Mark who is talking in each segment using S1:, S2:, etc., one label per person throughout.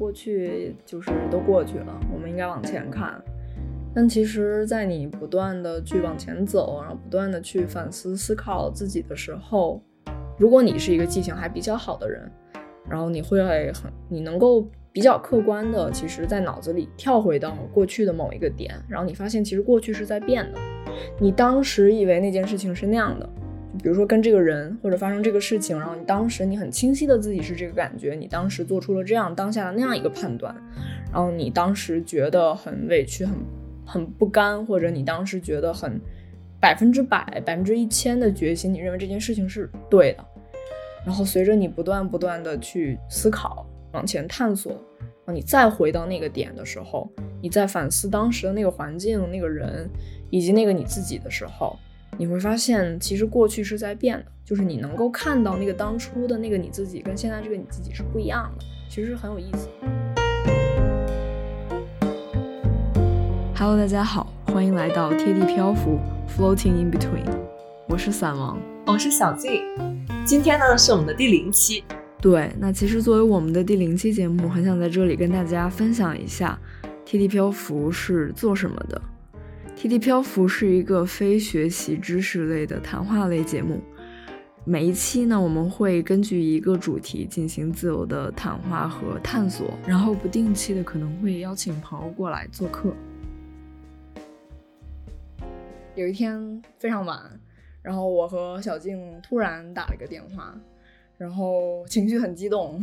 S1: 过去就是都过去了，我们应该往前看。但其实，在你不断的去往前走，然后不断的去反思思考自己的时候，如果你是一个记性还比较好的人，然后你会很，你能够比较客观的，其实在脑子里跳回到过去的某一个点，然后你发现其实过去是在变的，你当时以为那件事情是那样的。比如说跟这个人或者发生这个事情，然后你当时你很清晰的自己是这个感觉，你当时做出了这样当下的那样一个判断，然后你当时觉得很委屈、很很不甘，或者你当时觉得很百分之百、百分之一千的决心，你认为这件事情是对的，然后随着你不断不断的去思考、往前探索，然后你再回到那个点的时候，你在反思当时的那个环境、那个人以及那个你自己的时候。你会发现，其实过去是在变的，就是你能够看到那个当初的那个你自己，跟现在这个你自己是不一样的，其实很有意思。Hello，大家好，欢迎来到贴地漂浮，Floating in between，我是散王，
S2: 我是小静，今天呢是我们的第零期。
S1: 对，那其实作为我们的第零期节目，很想在这里跟大家分享一下贴地漂浮是做什么的。T T 漂浮是一个非学习知识类的谈话类节目。每一期呢，我们会根据一个主题进行自由的谈话和探索，然后不定期的可能会邀请朋友过来做客。有一天非常晚，然后我和小静突然打了个电话，然后情绪很激动，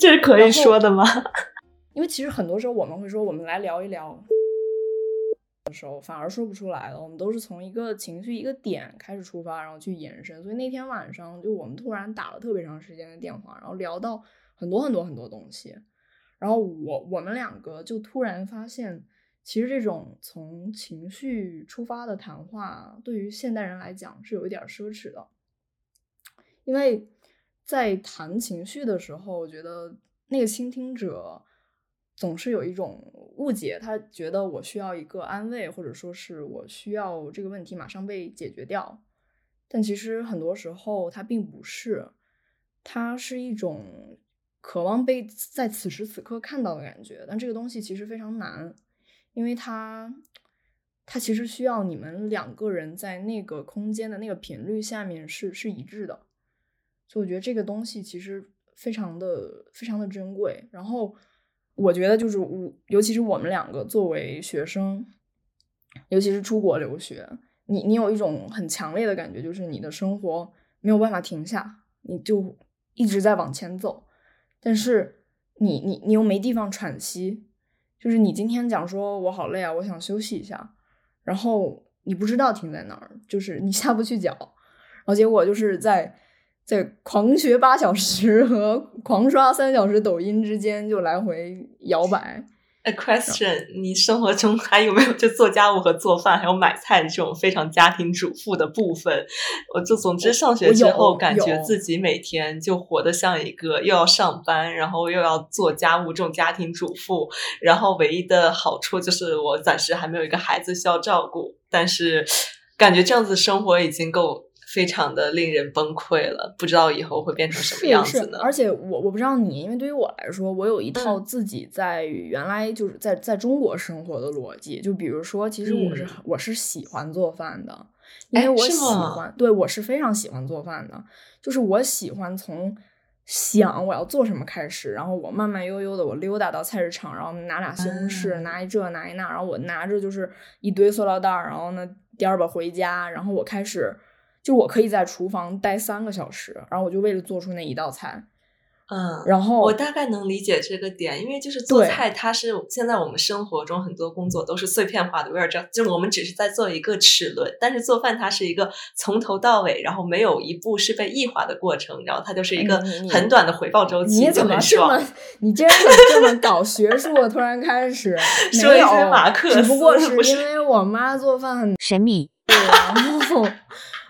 S2: 这是可以说的吗？
S1: 因为其实很多时候我们会说，我们来聊一聊。的时候反而说不出来了，我们都是从一个情绪一个点开始出发，然后去延伸。所以那天晚上就我们突然打了特别长时间的电话，然后聊到很多很多很多东西。然后我我们两个就突然发现，其实这种从情绪出发的谈话，对于现代人来讲是有一点奢侈的，因为在谈情绪的时候，我觉得那个倾听者。总是有一种误解，他觉得我需要一个安慰，或者说是我需要这个问题马上被解决掉。但其实很多时候它并不是，它是一种渴望被在此时此刻看到的感觉。但这个东西其实非常难，因为它它其实需要你们两个人在那个空间的那个频率下面是是一致的。所以我觉得这个东西其实非常的非常的珍贵。然后。我觉得就是我，尤其是我们两个作为学生，尤其是出国留学，你你有一种很强烈的感觉，就是你的生活没有办法停下，你就一直在往前走，但是你你你又没地方喘息，就是你今天讲说我好累啊，我想休息一下，然后你不知道停在哪儿，就是你下不去脚，然后结果就是在。在狂学八小时和狂刷三小时抖音之间就来回摇摆。
S2: A question：你生活中还有没有就做家务和做饭，还有买菜这种非常家庭主妇的部分？我就总之上学之后，感觉自己每天就活得像一个又要上班，然后又要做家务这种家庭主妇。然后唯一的好处就是我暂时还没有一个孩子需要照顾，但是感觉这样子生活已经够。非常的令人崩溃了，不知道以后会变成什么样子呢？
S1: 而且我我不知道你，因为对于我来说，我有一套自己在原来就是在在中国生活的逻辑。就比如说，其实我是我是喜欢做饭的，因为我喜欢，对我是非常喜欢做饭的。就是我喜欢从想我要做什么开始，然后我慢慢悠悠的我溜达到菜市场，然后拿俩西红柿，拿一这拿一那，然后我拿着就是一堆塑料袋，然后呢颠儿吧回家，然后我开始。就我可以在厨房待三个小时，然后我就为了做出那一道菜，
S2: 嗯，
S1: 然后
S2: 我大概能理解这个点，因为就是做菜，它是现在我们生活中很多工作都是碎片化的，为了这，就是我们只是在做一个齿轮，但是做饭它是一个从头到尾，然后没有一步是被异化的过程，然后它就是一个很短的回报周期。
S1: 你怎么这么，你竟然这么搞学术？突然开始
S2: 说一些马克
S1: 思，只不过是因为我妈做饭很
S3: 神秘，
S1: 对，然后。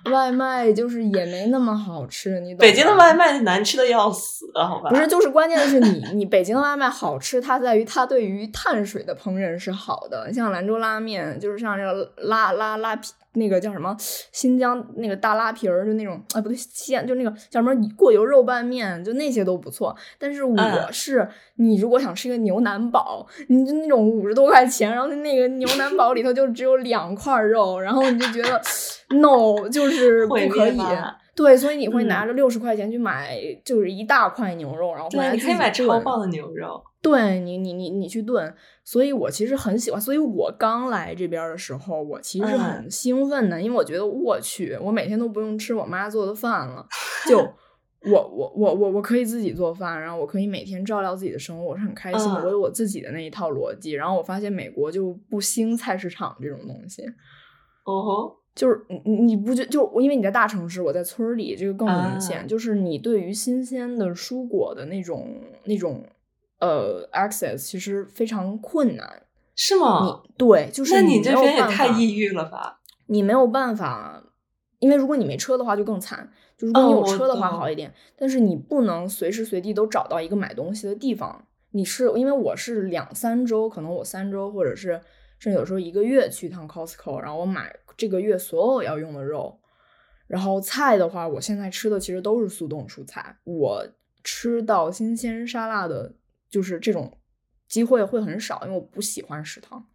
S1: 外卖就是也没那么好吃，你懂？
S2: 北京的外卖难吃的要死，好吧？
S1: 不是，就是关键的是你，你北京的外卖好吃，它在于它对于碳水的烹饪是好的。像兰州拉面，就是像这个拉拉拉皮那个叫什么新疆那个大拉皮儿，就那种啊不对，西安就那个叫什么过油肉拌面，就那些都不错。但是我是你如果想吃一个牛腩煲，你就那种五十多块钱，然后那个牛腩煲里头就只有两块肉，然后你就觉得 no，就是不可以。对，所以你会拿着六十块钱去买，就是一大块牛肉，然后回来
S2: 你可以买超棒的牛肉。
S1: 对你，你你你去炖。所以我其实很喜欢。所以我刚来这边的时候，我其实是很兴奋的，因为我觉得我去，我每天都不用吃我妈做的饭了，就 我我我我我可以自己做饭，然后我可以每天照料自己的生活，我是很开心的。我有我自己的那一套逻辑。然后我发现美国就不兴菜市场这种东西。
S2: 哦吼。
S1: 就是你你不觉就因为你在大城市，我在村里，这个更明显。就是你对于新鲜的蔬果的那种那种呃 access 其实非常困难，
S2: 是吗？
S1: 你对，就是
S2: 那你这边也太抑郁了吧？
S1: 你没有办法，因为如果你没车的话就更惨。就如果你有车的话好一点，但是你不能随时随地都找到一个买东西的地方。你是因为我是两三周，可能我三周或者是甚至有时候一个月去一趟 Costco，然后我买。这个月所有要用的肉，然后菜的话，我现在吃的其实都是速冻蔬菜。我吃到新鲜沙拉的，就是这种机会会很少，因为我不喜欢食堂。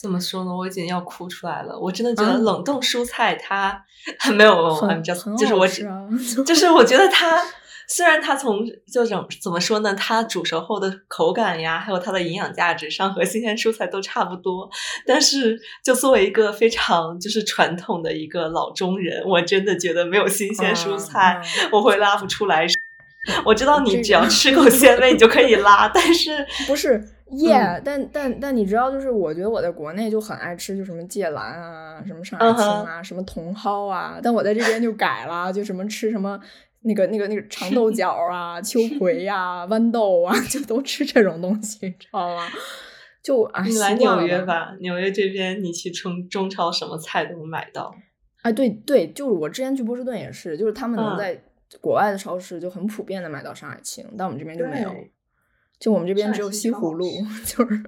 S2: 怎么说呢？我已经要哭出来了。我真的觉得冷冻蔬菜它 没有
S1: 很
S2: 就是我 就是我觉得它。虽然它从就怎怎么说呢，它煮熟后的口感呀，还有它的营养价值上和新鲜蔬菜都差不多，但是就作为一个非常就是传统的一个老中人，我真的觉得没有新鲜蔬菜我会拉不出来。我知道你只要吃够鲜味你就可以拉，但是
S1: 不是耶？但但但你知道，就是我觉得我在国内就很爱吃，就什么芥蓝啊，什么上海青啊，什么茼蒿啊，但我在这边就改了，就什么吃什么。那个、那个、那个长豆角啊，秋葵呀，豌豆啊，就都吃这种东西，知道吗？就啊，
S2: 你来纽约吧，纽约这边你去中中超，什么菜都能买到。
S1: 哎，对对，就是我之前去波士顿也是，就是他们能在国外的超市就很普遍的买到上海青，但我们这边就没有。就我们这边只有西葫芦，就是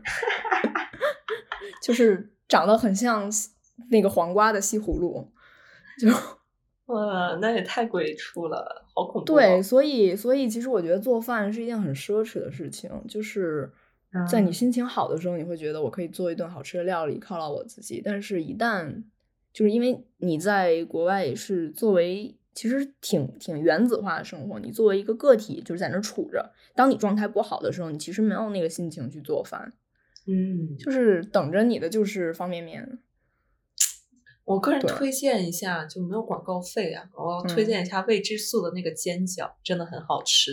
S1: 就是长得很像那个黄瓜的西葫芦，就。
S2: 哇，那也太鬼畜了，好恐怖！
S1: 对，所以，所以其实我觉得做饭是一件很奢侈的事情，就是在你心情好的时候，你会觉得我可以做一顿好吃的料理犒劳我自己，但是一旦就是因为你在国外也是作为其实挺挺原子化的生活，你作为一个个体就是在那杵着，当你状态不好的时候，你其实没有那个心情去做饭，
S2: 嗯，
S1: 就是等着你的就是方便面。
S2: 我个人推荐一下，就没有广告费啊！我要推荐一下未知素的那个煎饺，真的很好吃。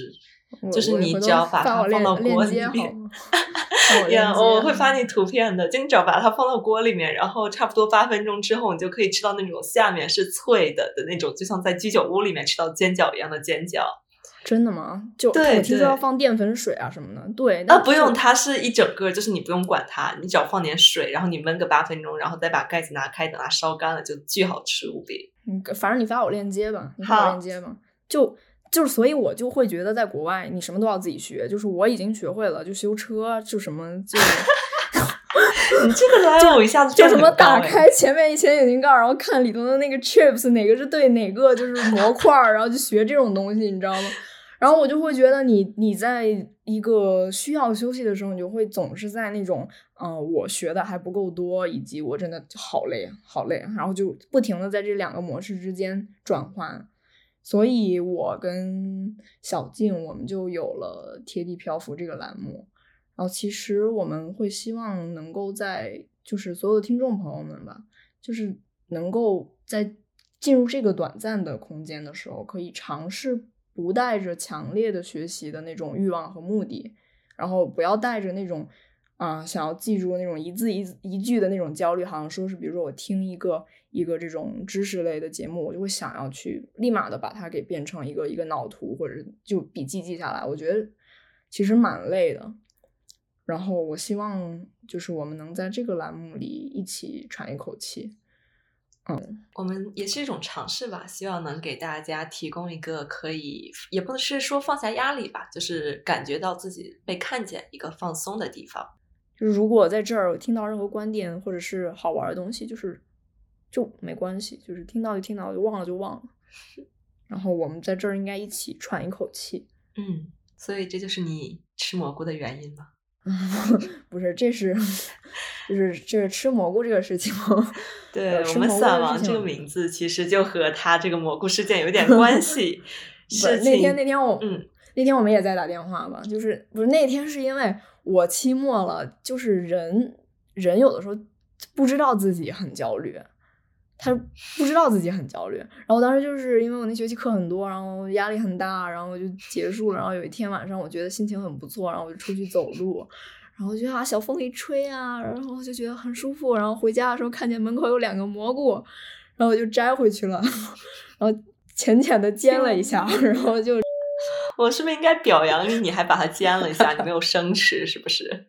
S2: 就是你只要把它放到锅里面，呀，我会发你图片的。就你只要把它放到锅里面，然后差不多八分钟之后，你就可以吃到那种下面是脆的的那种，就像在居酒屋里面吃到煎饺一样的煎饺。
S1: 真的吗？就我听说要放淀粉水啊什么的。对，
S2: 啊不用，它是一整个，就是你不用管它，你只要放点水，然后你焖个八分钟，然后再把盖子拿开，等它烧干了，就巨好吃无比。
S1: 嗯，反正你发我链接吧，你发我链接吧。就就是，所以我就会觉得在国外，你什么都要自己学。就是我已经学会了，就修车，就什么就。
S2: 你这个来我一下子
S1: 就什么打开前面一前引擎盖，然后看里头的那个 chips 哪个是对哪个就是模块，然后就学这种东西，你知道吗？然后我就会觉得你你在一个需要休息的时候，你就会总是在那种嗯，我学的还不够多，以及我真的好累好累，然后就不停的在这两个模式之间转换。所以我跟小静我们就有了贴地漂浮这个栏目。然后其实我们会希望能够在就是所有的听众朋友们吧，就是能够在进入这个短暂的空间的时候，可以尝试。不带着强烈的学习的那种欲望和目的，然后不要带着那种啊想要记住那种一字一一句的那种焦虑，好像说是比如说我听一个一个这种知识类的节目，我就会想要去立马的把它给变成一个一个脑图或者就笔记记下来。我觉得其实蛮累的。然后我希望就是我们能在这个栏目里一起喘一口气。嗯，
S2: 我们也是一种尝试吧，希望能给大家提供一个可以，也不是说放下压力吧，就是感觉到自己被看见一个放松的地方。
S1: 就是如果在这儿听到任何观点或者是好玩的东西，就是就就没关系，就是听到就听到，就忘了就忘了。然后我们在这儿应该一起喘一口气。
S2: 嗯，所以这就是你吃蘑菇的原因吗？
S1: 不是，这是就是就是吃蘑菇这个事情。
S2: 对我们“散王”这个名字，其实就和他这个蘑菇事件有点 关系。
S1: 是那天那天我嗯那天我们也在打电话吧，就是不是那天是因为我期末了，就是人人有的时候不知道自己很焦虑。他不知道自己很焦虑，然后当时就是因为我那学期课很多，然后压力很大，然后就结束了。然后有一天晚上，我觉得心情很不错，然后我就出去走路，然后就啊小风一吹啊，然后就觉得很舒服。然后回家的时候看见门口有两个蘑菇，然后我就摘回去了，然后浅浅的煎了一下，然后就
S2: 我是不是应该表扬你？你还把它煎了一下，你没有生吃是不是？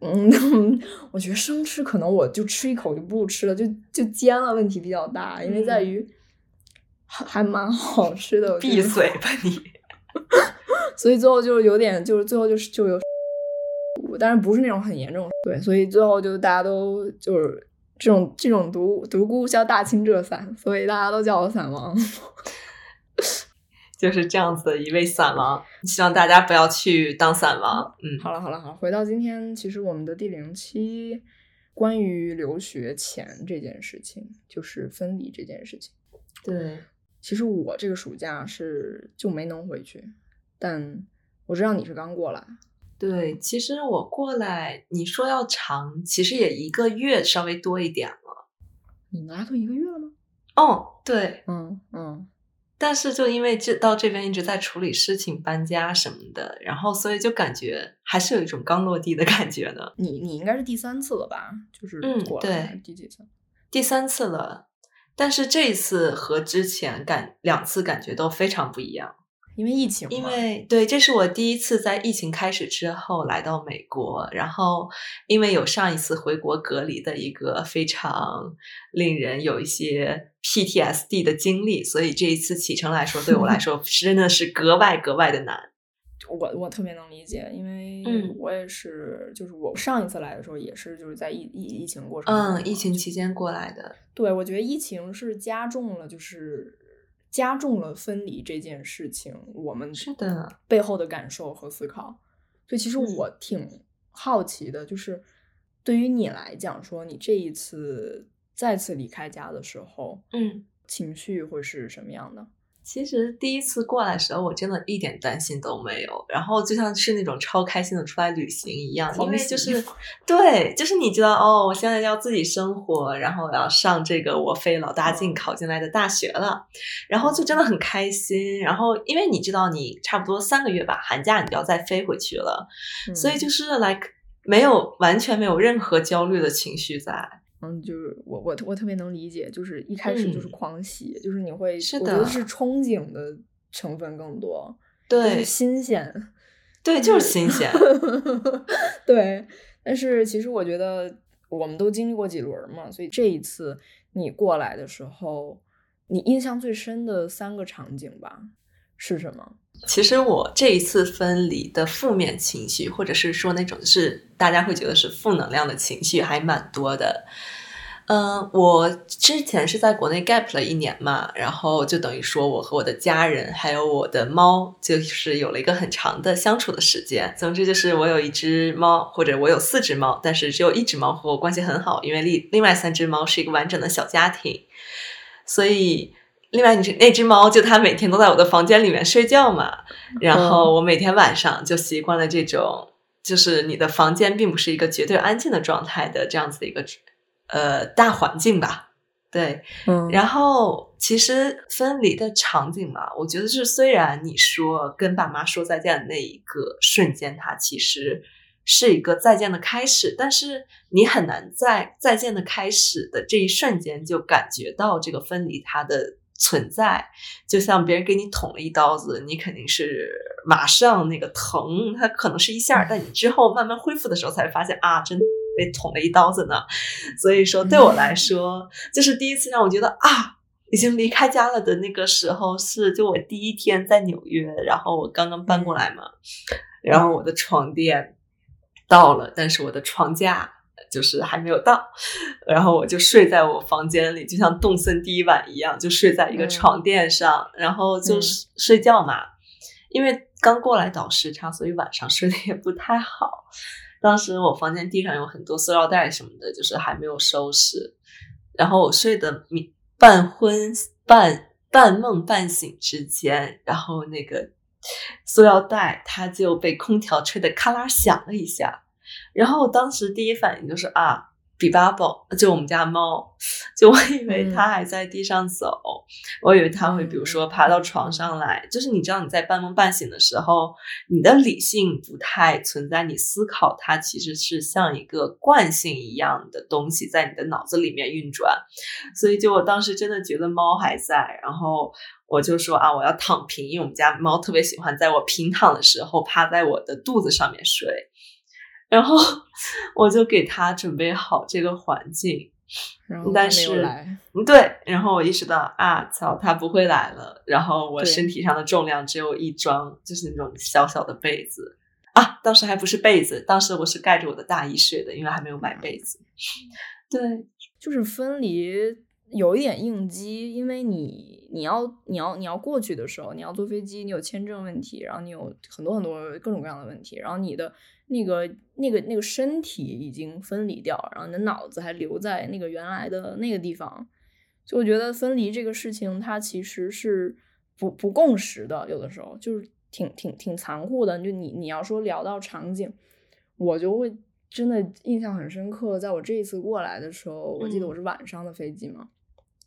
S1: 嗯，我觉得生吃可能我就吃一口就不吃了，就就煎了，问题比较大，因为在于还还蛮好吃的。
S2: 闭嘴吧你！
S1: 所以最后就是有点，就是最后就是就有，但是不是那种很严重。对，所以最后就大家都就是这种这种独独孤叫大清浙散，所以大家都叫我散王。
S2: 就是这样子的一位散王，希望大家不要去当散王。嗯，
S1: 好了好了好，回到今天，其实我们的第零期关于留学前这件事情，就是分离这件事情。
S2: 对，
S1: 其实我这个暑假是就没能回去，但我知道你是刚过来。
S2: 对，其实我过来，你说要长，其实也一个月稍微多一点了。
S1: 你们俩都一个月了吗？
S2: 哦，对，
S1: 嗯嗯。
S2: 但是就因为这到这边一直在处理事情、搬家什么的，然后所以就感觉还是有一种刚落地的感觉呢。
S1: 你你应该是第三次了吧？就是
S2: 嗯，对，
S1: 第几次？
S2: 第三次了。但是这一次和之前感两次感觉都非常不一样。
S1: 因为疫情，
S2: 因为对，这是我第一次在疫情开始之后来到美国，然后因为有上一次回国隔离的一个非常令人有一些 PTSD 的经历，所以这一次启程来说，对我来说真的是格外格外的难。
S1: 我我特别能理解，因为我也是，就是我上一次来的时候也是就是在疫疫疫情过程，
S2: 嗯，疫情期间过来的。
S1: 对，我觉得疫情是加重了，就是。加重了分离这件事情，我们
S2: 是的
S1: 背后的感受和思考。所以其实我挺好奇的，就是对于你来讲，说你这一次再次离开家的时候，
S2: 嗯，
S1: 情绪会是什么样的？
S2: 其实第一次过来的时候，我真的一点担心都没有，然后就像是那种超开心的出来旅行一样，因为就是 对，就是你知道哦，我现在要自己生活，然后我要上这个我费老大劲考进来的大学了，然后就真的很开心。然后因为你知道，你差不多三个月吧，寒假你就要再飞回去了，所以就是 like 没有完全没有任何焦虑的情绪在。
S1: 嗯，就是我我我特别能理解，就是一开始就是狂喜，就是你会，
S2: 我
S1: 觉得是憧憬的成分更多，
S2: 对，
S1: 新鲜，
S2: 对，就是新鲜，
S1: 对。但是其实我觉得我们都经历过几轮嘛，所以这一次你过来的时候，你印象最深的三个场景吧是什么？
S2: 其实我这一次分离的负面情绪，或者是说那种是大家会觉得是负能量的情绪，还蛮多的。嗯，我之前是在国内 gap 了一年嘛，然后就等于说我和我的家人还有我的猫，就是有了一个很长的相处的时间。总之就是我有一只猫，或者我有四只猫，但是只有一只猫和我关系很好，因为另另外三只猫是一个完整的小家庭，所以。另外，你是那只猫，就它每天都在我的房间里面睡觉嘛。然后我每天晚上就习惯了这种，就是你的房间并不是一个绝对安静的状态的这样子的一个呃大环境吧。对，
S1: 嗯。
S2: 然后其实分离的场景嘛，我觉得是虽然你说跟爸妈说再见的那一个瞬间，它其实是一个再见的开始，但是你很难在再见的开始的这一瞬间就感觉到这个分离它的。存在，就像别人给你捅了一刀子，你肯定是马上那个疼，它可能是一下，但你之后慢慢恢复的时候才发现啊，真被捅了一刀子呢。所以说，对我来说，就是第一次让我觉得啊，已经离开家了的那个时候，是就我第一天在纽约，然后我刚刚搬过来嘛，然后我的床垫到了，但是我的床架就是还没有到，然后我就睡在我房间里，就像动森第一晚一样，就睡在一个床垫上，然后就睡觉嘛。因为刚过来倒时差，所以晚上睡得也不太好。当时我房间地上有很多塑料袋什么的，就是还没有收拾。然后我睡得半昏半半梦半醒之间，然后那个塑料袋它就被空调吹得咔啦响了一下。然后我当时第一反应就是啊。比巴宝就我们家猫，就我以为它还在地上走，我以为它会比如说爬到床上来。就是你知道你在半梦半醒的时候，你的理性不太存在，你思考它其实是像一个惯性一样的东西在你的脑子里面运转。所以就我当时真的觉得猫还在，然后我就说啊，我要躺平，因为我们家猫特别喜欢在我平躺的时候趴在我的肚子上面睡。然后 我就给他准备好这个环境，然后但是对，然后我意识到啊，操，他不会来了。然后我身体上的重量只有一张，就是那种小小的被子啊，当时还不是被子，当时我是盖着我的大衣睡的，因为还没有买被子。对，
S1: 就是分离。有一点应激，因为你你要你要你要过去的时候，你要坐飞机，你有签证问题，然后你有很多很多各种各样的问题，然后你的那个那个那个身体已经分离掉，然后你的脑子还留在那个原来的那个地方，就我觉得分离这个事情，它其实是不不共识的，有的时候就是挺挺挺残酷的。就你你要说聊到场景，我就会真的印象很深刻，在我这一次过来的时候，我记得我是晚上的飞机嘛。
S2: 嗯，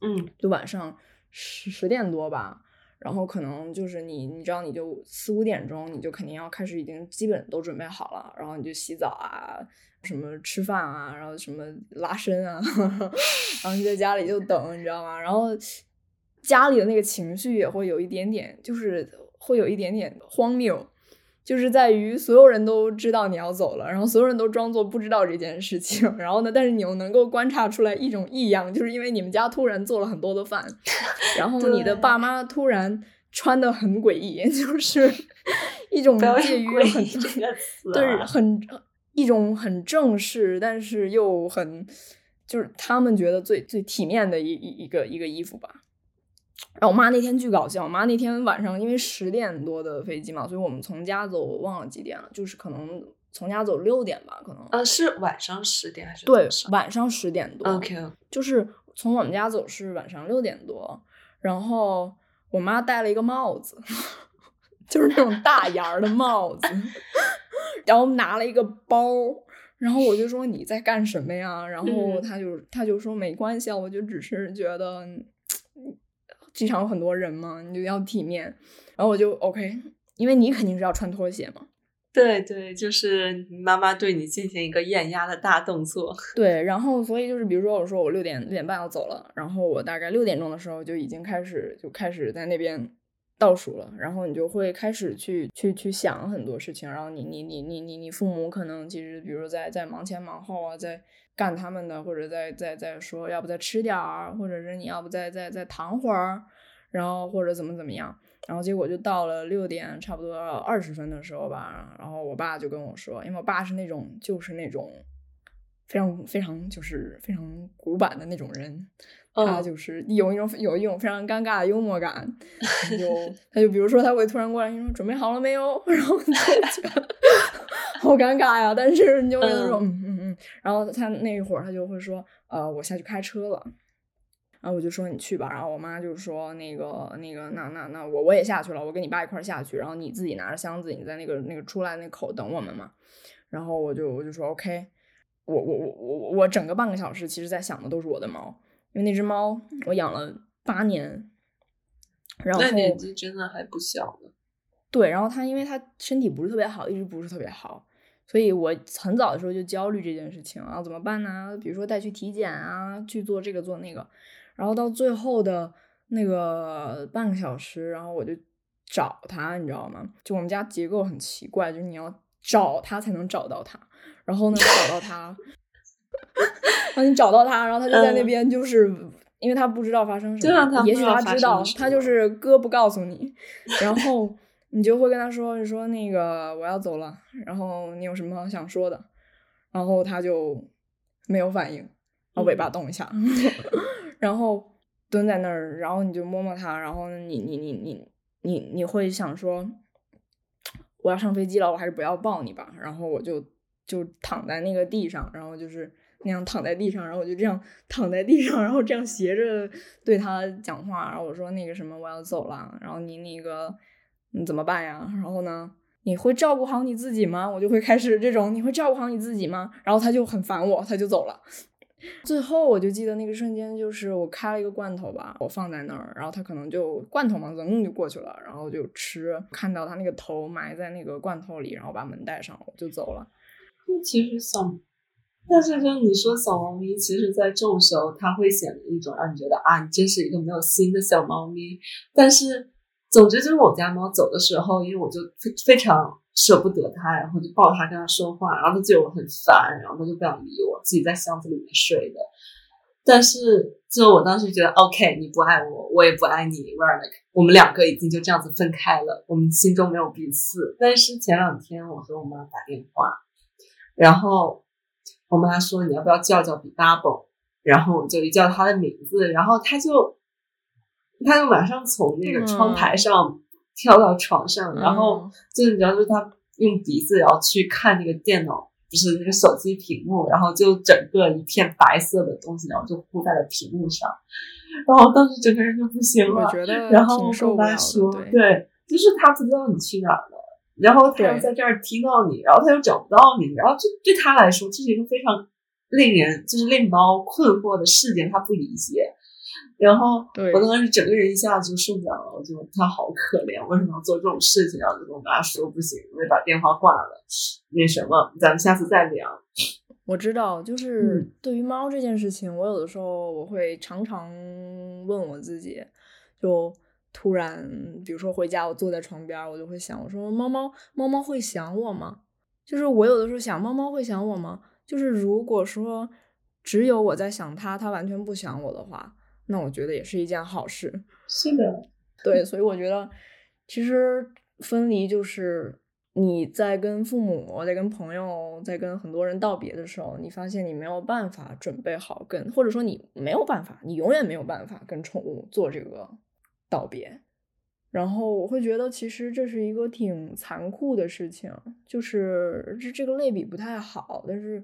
S2: 嗯
S1: 就晚上十十点多吧，然后可能就是你，你知道，你就四五点钟，你就肯定要开始，已经基本都准备好了，然后你就洗澡啊，什么吃饭啊，然后什么拉伸啊，然后你在家里就等，你知道吗？然后家里的那个情绪也会有一点点，就是会有一点点荒谬。就是在于所有人都知道你要走了，然后所有人都装作不知道这件事情，然后呢，但是你又能够观察出来一种异样，就是因为你们家突然做了很多的饭，然后你的爸妈突然穿的很诡异，就是一种介于很对很一种很正式，但是又很就是他们觉得最最体面的一一一个一个衣服吧。然后我妈那天巨搞笑，我妈那天晚上因为十点多的飞机嘛，所以我们从家走，我忘了几点了，就是可能从家走六点吧，可能。
S2: 呃，是晚上十点还是？
S1: 对，晚上十点多。
S2: OK。
S1: 就是从我们家走是晚上六点多，然后我妈戴了一个帽子，就是那种大檐儿的帽子，然后拿了一个包，然后我就说你在干什么呀？然后他就他就说没关系啊，我就只是觉得。机场有很多人嘛，你就要体面。然后我就 OK，因为你肯定是要穿拖鞋嘛。
S2: 对对，就是妈妈对你进行一个艳压的大动作。
S1: 对，然后所以就是，比如说我说我六点六点半要走了，然后我大概六点钟的时候就已经开始就开始在那边倒数了。然后你就会开始去去去想很多事情。然后你你你你你你父母可能其实比如在在忙前忙后啊，在。干他们的，或者再再再说，要不再吃点儿，或者是你要不再再再躺会儿，然后或者怎么怎么样，然后结果就到了六点差不多二十分的时候吧，然后我爸就跟我说，因为我爸是那种就是那种非常非常就是非常古板的那种人，他就是有一种有一种非常尴尬的幽默感，就他就比如说他会突然过来说准备好了没有，然后就 好尴尬呀，但是你就觉得说嗯。嗯。然后他那一会儿他就会说，呃，我下去开车了。然后我就说你去吧。然后我妈就说那个那个那那那我我也下去了，我跟你爸一块下去。然后你自己拿着箱子，你在那个那个出来那口等我们嘛。然后我就我就说 OK。我我我我我整个半个小时其实在想的都是我的猫，因为那只猫我养了八年。然后
S2: 年纪真的还不小呢。
S1: 对，然后它因为它身体不是特别好，一直不是特别好。所以我很早的时候就焦虑这件事情啊，怎么办呢？比如说带去体检啊，去做这个做那个，然后到最后的那个半个小时，然后我就找他，你知道吗？就我们家结构很奇怪，就是你要找他才能找到他，然后呢找到他，然后你找到他，然后他就在那边，就是因为他不知道发生什么，也许他知道，他就是哥不告诉你，然后。你就会跟他说，你说那个我要走了，然后你有什么想说的？然后他就没有反应，然后尾巴动一下，然后蹲在那儿，然后你就摸摸它，然后你你你你你你会想说，我要上飞机了，我还是不要抱你吧。然后我就就躺在那个地上，然后就是那样躺在地上，然后我就这样躺在地上，然后这样斜着对他讲话，然后我说那个什么我要走了，然后你那个你怎么办呀？然后呢？你会照顾好你自己吗？我就会开始这种，你会照顾好你自己吗？然后他就很烦我，他就走了。最后我就记得那个瞬间，就是我开了一个罐头吧，我放在那儿，然后他可能就罐头嘛，噌就过去了，然后就吃，看到他那个头埋在那个罐头里，然后把门带上，我就走了。
S2: 其实小，但是像你说小猫咪，其实在这种时候，它会显得一种让你觉得啊，你真是一个没有心的小猫咪，但是。总之就是我家猫走的时候，因为我就非非常舍不得它，然后就抱它跟它说话，然后它觉得我很烦，然后它就不想理我，自己在箱子里面睡的。但是就我当时觉得，OK，你不爱我，我也不爱你，we're like，我们两个已经就这样子分开了，我们心中没有彼此。但是前两天我和我妈打电话，然后我妈说你要不要叫叫比 double，然后我就一叫它的名字，然后它就。他就马上从那个窗台上跳到床上，然后就你知道，就是他用鼻子然后去看那个电脑，不是那个手机屏幕，然后就整个一片白色的东西，然后就铺在了屏幕上，然后当时整个人就不行了。然后我跟他说，对，就是他不知道你去哪了，然后他又在这儿听到你，然后他又找不到你，然后就对他来说这是一个非常令人就是令猫困惑的事件，他不理解。然后我当时整个人一下子就受不了了，我就他好可怜，为什么要做这种事情？然后就跟我妈说不行，我就把电话挂了。那什么，咱们下次再聊。
S1: 我知道，就是对于猫这件事情，我有的时候我会常常问我自己，就突然比如说回家，我坐在床边，我就会想，我说猫猫猫猫会想我吗？就是我有的时候想，猫猫会想我吗？就是如果说只有我在想它，它完全不想我的话。那我觉得也是一件好事。
S2: 是的，
S1: 对，所以我觉得其实分离就是你在跟父母、在跟朋友、在跟很多人道别的时候，你发现你没有办法准备好跟，或者说你没有办法，你永远没有办法跟宠物做这个道别。然后我会觉得，其实这是一个挺残酷的事情，就是这这个类比不太好，但是。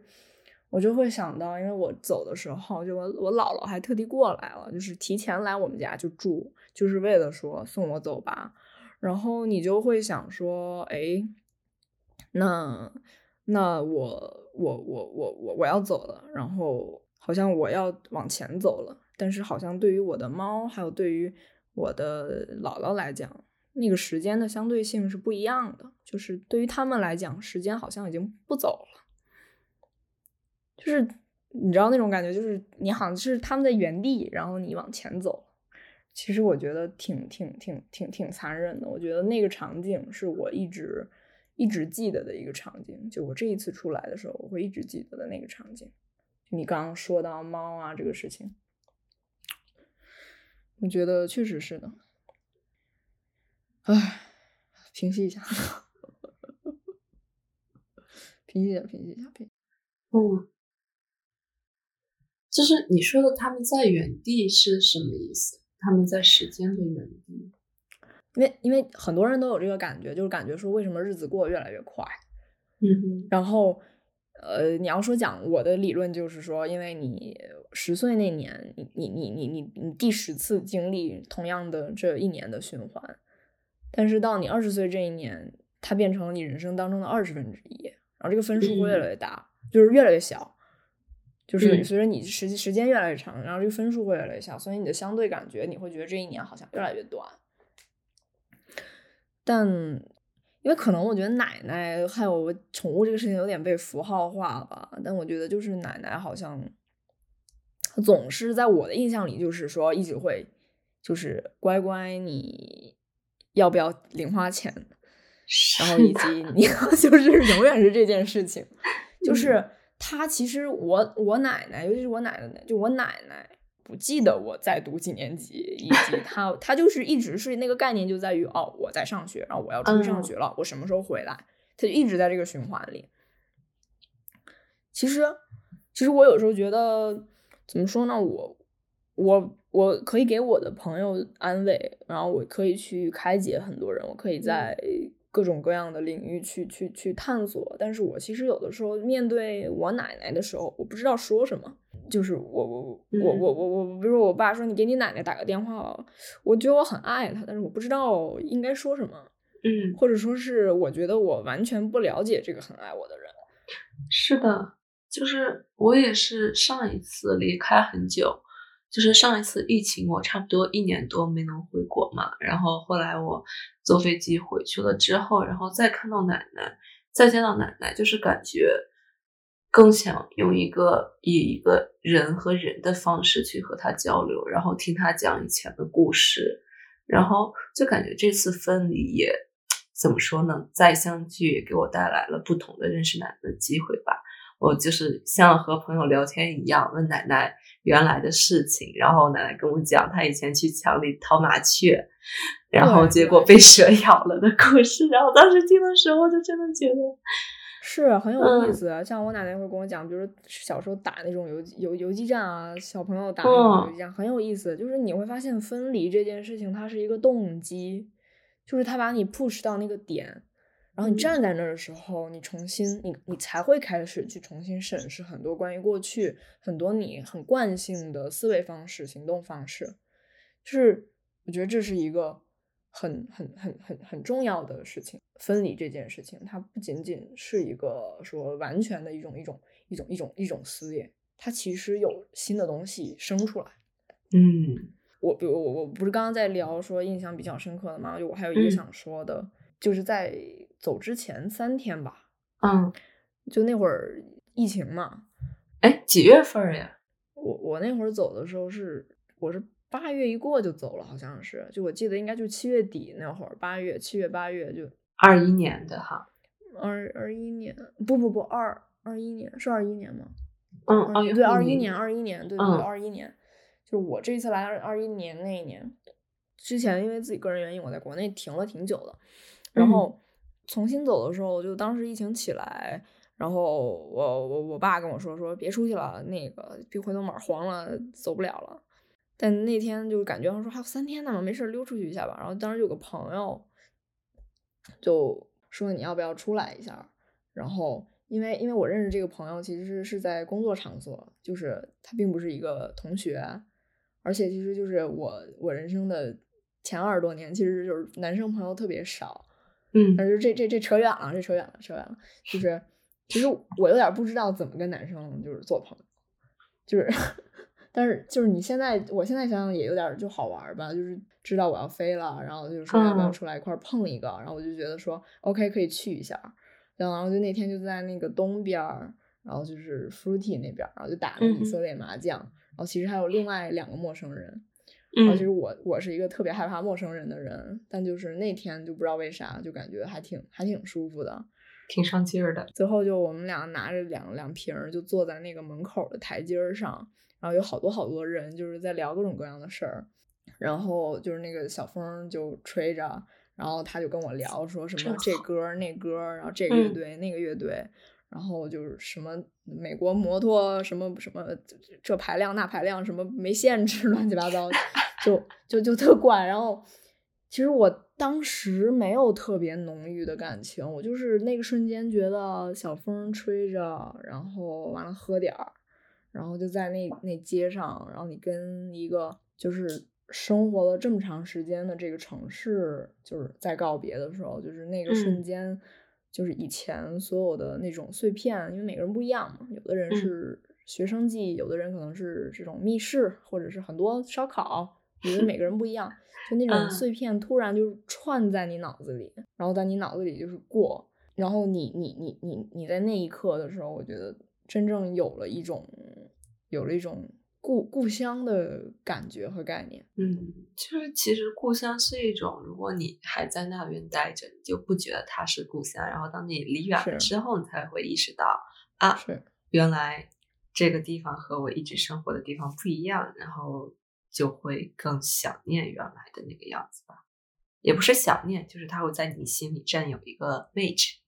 S1: 我就会想到，因为我走的时候，就我我姥姥还特地过来了，就是提前来我们家就住，就是为了说送我走吧。然后你就会想说，哎，那那我我我我我我要走了，然后好像我要往前走了，但是好像对于我的猫，还有对于我的姥姥来讲，那个时间的相对性是不一样的，就是对于他们来讲，时间好像已经不走了。就是你知道那种感觉，就是你好像是他们在原地，然后你往前走。其实我觉得挺挺挺挺挺残忍的。我觉得那个场景是我一直一直记得的一个场景。就我这一次出来的时候，我会一直记得的那个场景。你刚刚说到猫啊这个事情，我觉得确实是的。唉，平息一下，平息一下，平息一下，平。
S2: 嗯。就是你说的他们在原地是什么意思？他们在时间的原地，
S1: 因为因为很多人都有这个感觉，就是感觉说为什么日子过得越来越快，
S2: 嗯哼。
S1: 然后，呃，你要说讲我的理论就是说，因为你十岁那年，你你你你你你第十次经历同样的这一年的循环，但是到你二十岁这一年，它变成了你人生当中的二十分之一，然后这个分数会越来越大，就是越来越小。就是随着你时时间越来越长，然后这个分数会越来越小，所以你的相对感觉你会觉得这一年好像越来越短。但因为可能我觉得奶奶还有宠物这个事情有点被符号化吧，但我觉得就是奶奶好像总是在我的印象里就是说一直会就是乖乖，你要不要零花钱？然后以及你 就是永远是这件事情，就是。他其实我我奶奶，尤其是我奶奶，就我奶奶不记得我在读几年级，以及 他他就是一直是那个概念就在于哦我在上学，然后我要出去上学了，我什么时候回来？他就一直在这个循环里。其实其实我有时候觉得，怎么说呢？我我我可以给我的朋友安慰，然后我可以去开解很多人，我可以在各种各样的领域去去去探索。但是我其实有的时候面对我奶奶的时候，我不知道说什么。就是我我我我我我，比如说我爸说你给你奶奶打个电话，我觉得我很爱她，但是我不知道应该说什么。
S2: 嗯，
S1: 或者说是我觉得我完全不了解这个很爱我的人。
S2: 是的，就是我也是上一次离开很久，就是上一次疫情，我差不多一年多没能回国嘛。然后后来我坐飞机回去了之后，然后再看到奶奶，再见到奶奶，就是感觉更想用一个以一个人和人的方式去和她交流，然后听她讲以前的故事，然后就感觉这次分离也。怎么说呢？再相聚也给我带来了不同的认识奶奶的机会吧。我就是像和朋友聊天一样，问奶奶原来的事情，然后奶奶跟我讲她以前去墙里掏麻雀，然后结果被蛇咬了的故事。然后当时听的时候，就真的觉得
S1: 是很有意思。像我奶奶会跟我讲，比如小时候打那种游游游击战啊，小朋友打那种游击战很有意思。就是你会发现分离这件事情，它是一个动机。就是他把你 push 到那个点，然后你站在那儿的时候，你重新你你才会开始去重新审视很多关于过去很多你很惯性的思维方式、行动方式。就是我觉得这是一个很很很很很重要的事情。分离这件事情，它不仅仅是一个说完全的一种一种一种一种一种撕裂，它其实有新的东西生出来。
S2: 嗯。
S1: 我比如我我不是刚刚在聊说印象比较深刻的吗？就我还有一个想说的，就是在走之前三天吧，
S2: 嗯，
S1: 就那会儿疫情嘛，
S2: 哎，几月份呀？
S1: 我我那会儿走的时候是我是八月一过就走了，好像是，就我记得应该就七月底那会儿，八月七月八月就
S2: 二一年的哈，
S1: 二二一年不不不二二一年是二一年吗？
S2: 嗯，
S1: 对二一年二一年对对二一年。就是我这一次来二二一年那一年之前，因为自己个人原因，我在国内停了挺久的。然后重新走的时候，就当时疫情起来，然后我我我爸跟我说说别出去了，那个别回头马黄了，走不了了。但那天就感觉说还有三天呢，没事溜出去一下吧。然后当时有个朋友就说你要不要出来一下？然后因为因为我认识这个朋友，其实是在工作场所，就是他并不是一个同学。而且其实就是我我人生的前二十多年，其实就是男生朋友特别少，
S2: 嗯，
S1: 但是这这这扯远了，这扯远了，扯远了。就是其实我有点不知道怎么跟男生就是做朋友，就是，但是就是你现在，我现在想想也有点就好玩吧，就是知道我要飞了，然后就是说要不要出来一块碰一个，然后我就觉得说 OK 可以去一下，然后就那天就在那个东边儿，然后就是 Fruity 那边，然后就打那以色列麻将。然后其实还有另外两个陌生人，然后其实我我是一个特别害怕陌生人的人，但就是那天就不知道为啥就感觉还挺还挺舒服的，
S2: 挺上劲儿的。
S1: 最后就我们俩拿着两两瓶儿就坐在那个门口的台阶上，然后有好多好多人就是在聊各种各样的事儿，然后就是那个小风就吹着，然后他就跟我聊说什么这歌那歌，然后这个乐队那个乐队。然后就是什么美国摩托什么什么这排量那排量什么没限制 乱七八糟，就 就就特怪。然后其实我当时没有特别浓郁的感情，我就是那个瞬间觉得小风吹着，然后完了喝点儿，然后就在那那街上，然后你跟一个就是生活了这么长时间的这个城市，就是在告别的时候，就是那个瞬间。就是以前所有的那种碎片，因为每个人不一样嘛，有的人是学生记，有的人可能是这种密室，或者是很多烧烤，我觉得每个人不一样，就那种碎片突然就是串在你脑子里，然后在你脑子里就是过，然后你你你你你在那一刻的时候，我觉得真正有了一种有了一种。故故乡的感觉和概念，
S2: 嗯，就是其实故乡是一种，如果你还在那边待着，你就不觉得它是故乡。然后当你离远了之后，你才会意识到啊，
S1: 是
S2: 原来这个地方和我一直生活的地方不一样，然后就会更想念原来的那个样子吧。也不是想念，就是它会在你心里占有一个位置。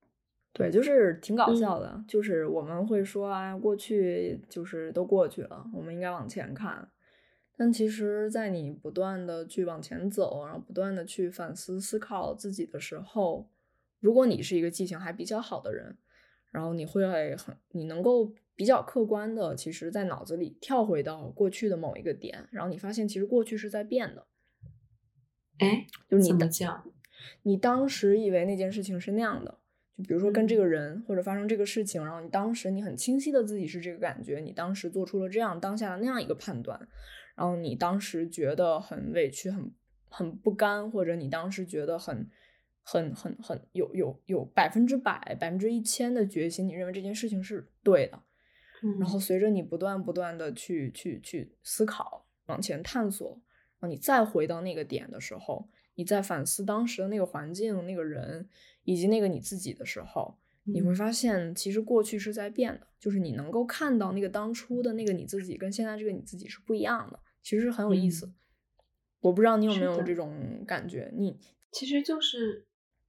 S1: 对，就是挺搞笑的，就是我们会说啊，过去就是都过去了，我们应该往前看。但其实，在你不断的去往前走，然后不断的去反思、思考自己的时候，如果你是一个记性还比较好的人，然后你会很，你能够比较客观的，其实在脑子里跳回到过去的某一个点，然后你发现其实过去是在变的。
S2: 哎，
S1: 就是你
S2: 的讲，
S1: 你当时以为那件事情是那样的，就比如说跟这个人或者发生这个事情，然后你当时你很清晰的自己是这个感觉，你当时做出了这样当下的那样一个判断。然后你当时觉得很委屈、很很不甘，或者你当时觉得很、很、很、很有有有百分之百、百分之一千的决心，你认为这件事情是对的。然后随着你不断不断的去去去思考、往前探索，然后你再回到那个点的时候，你再反思当时的那个环境、那个人以及那个你自己的时候。你会发现，其实过去是在变的，就是你能够看到那个当初的那个你自己，跟现在这个你自己是不一样的，其实很有意思。我不知道你有没有这种感觉？你
S2: 其实就是，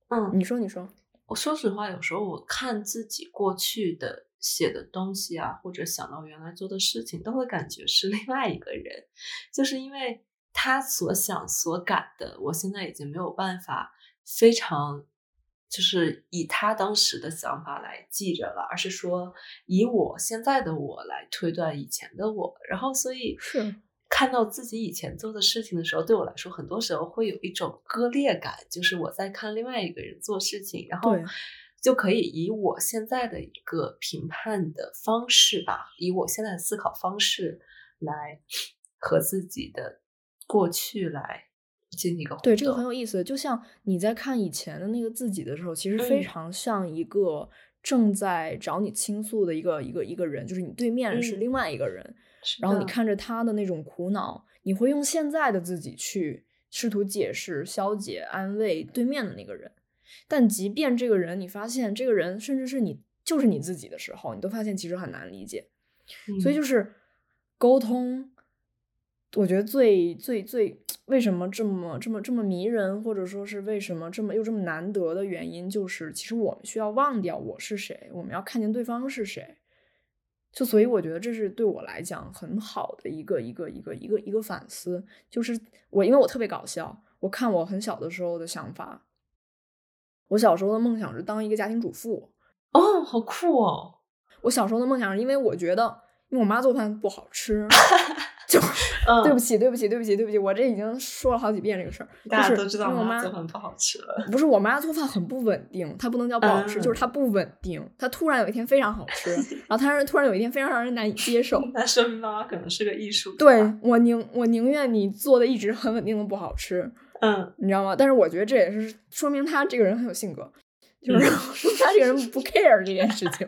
S2: 嗯，
S1: 你说，你说。
S2: 我说实话，有时候我看自己过去的写的东西啊，或者想到原来做的事情，都会感觉是另外一个人，就是因为他所想所感的，我现在已经没有办法非常。就是以他当时的想法来记着了，而是说以我现在的我来推断以前的我，然后所以
S1: 是。
S2: 看到自己以前做的事情的时候，对我来说，很多时候会有一种割裂感，就是我在看另外一个人做事情，然后就可以以我现在的一个评判的方式吧，以我现在的思考方式来和自己的过去来。
S1: 进一个对这个很有意思，就像你在看以前的那个自己的时候，其实非常像一个正在找你倾诉的一个一个一个人，就是你对面是另外一个人，然后你看着他的那种苦恼，你会用现在的自己去试图解释、消解、安慰对面的那个人，但即便这个人你发现这个人甚至是你就是你自己的时候，你都发现其实很难理解，所以就是沟通。我觉得最最最为什么这么这么这么迷人，或者说是为什么这么又这么难得的原因，就是其实我们需要忘掉我是谁，我们要看见对方是谁。就所以我觉得这是对我来讲很好的一个一个一个一个一个反思。就是我因为我特别搞笑，我看我很小的时候的想法，我小时候的梦想是当一个家庭主妇。
S2: 哦，好酷哦！
S1: 我小时候的梦想是因为我觉得，因为我妈做饭不好吃。就对不起，对不起，对不起，对不起，我这已经说了好几遍这个事儿。
S2: 大家都知道
S1: 我妈
S2: 做饭不好吃了。
S1: 不是我妈做饭很不稳定，她不能叫不好吃，就是她不稳定。她突然有一天非常好吃，然后她突然有一天非常让人难以接受。
S2: 那说明妈妈可能是个艺术。
S1: 对我宁我宁愿你做的一直很稳定的不好吃，
S2: 嗯，
S1: 你知道吗？但是我觉得这也是说明他这个人很有性格。就是说 他这个人不 care 这件事情，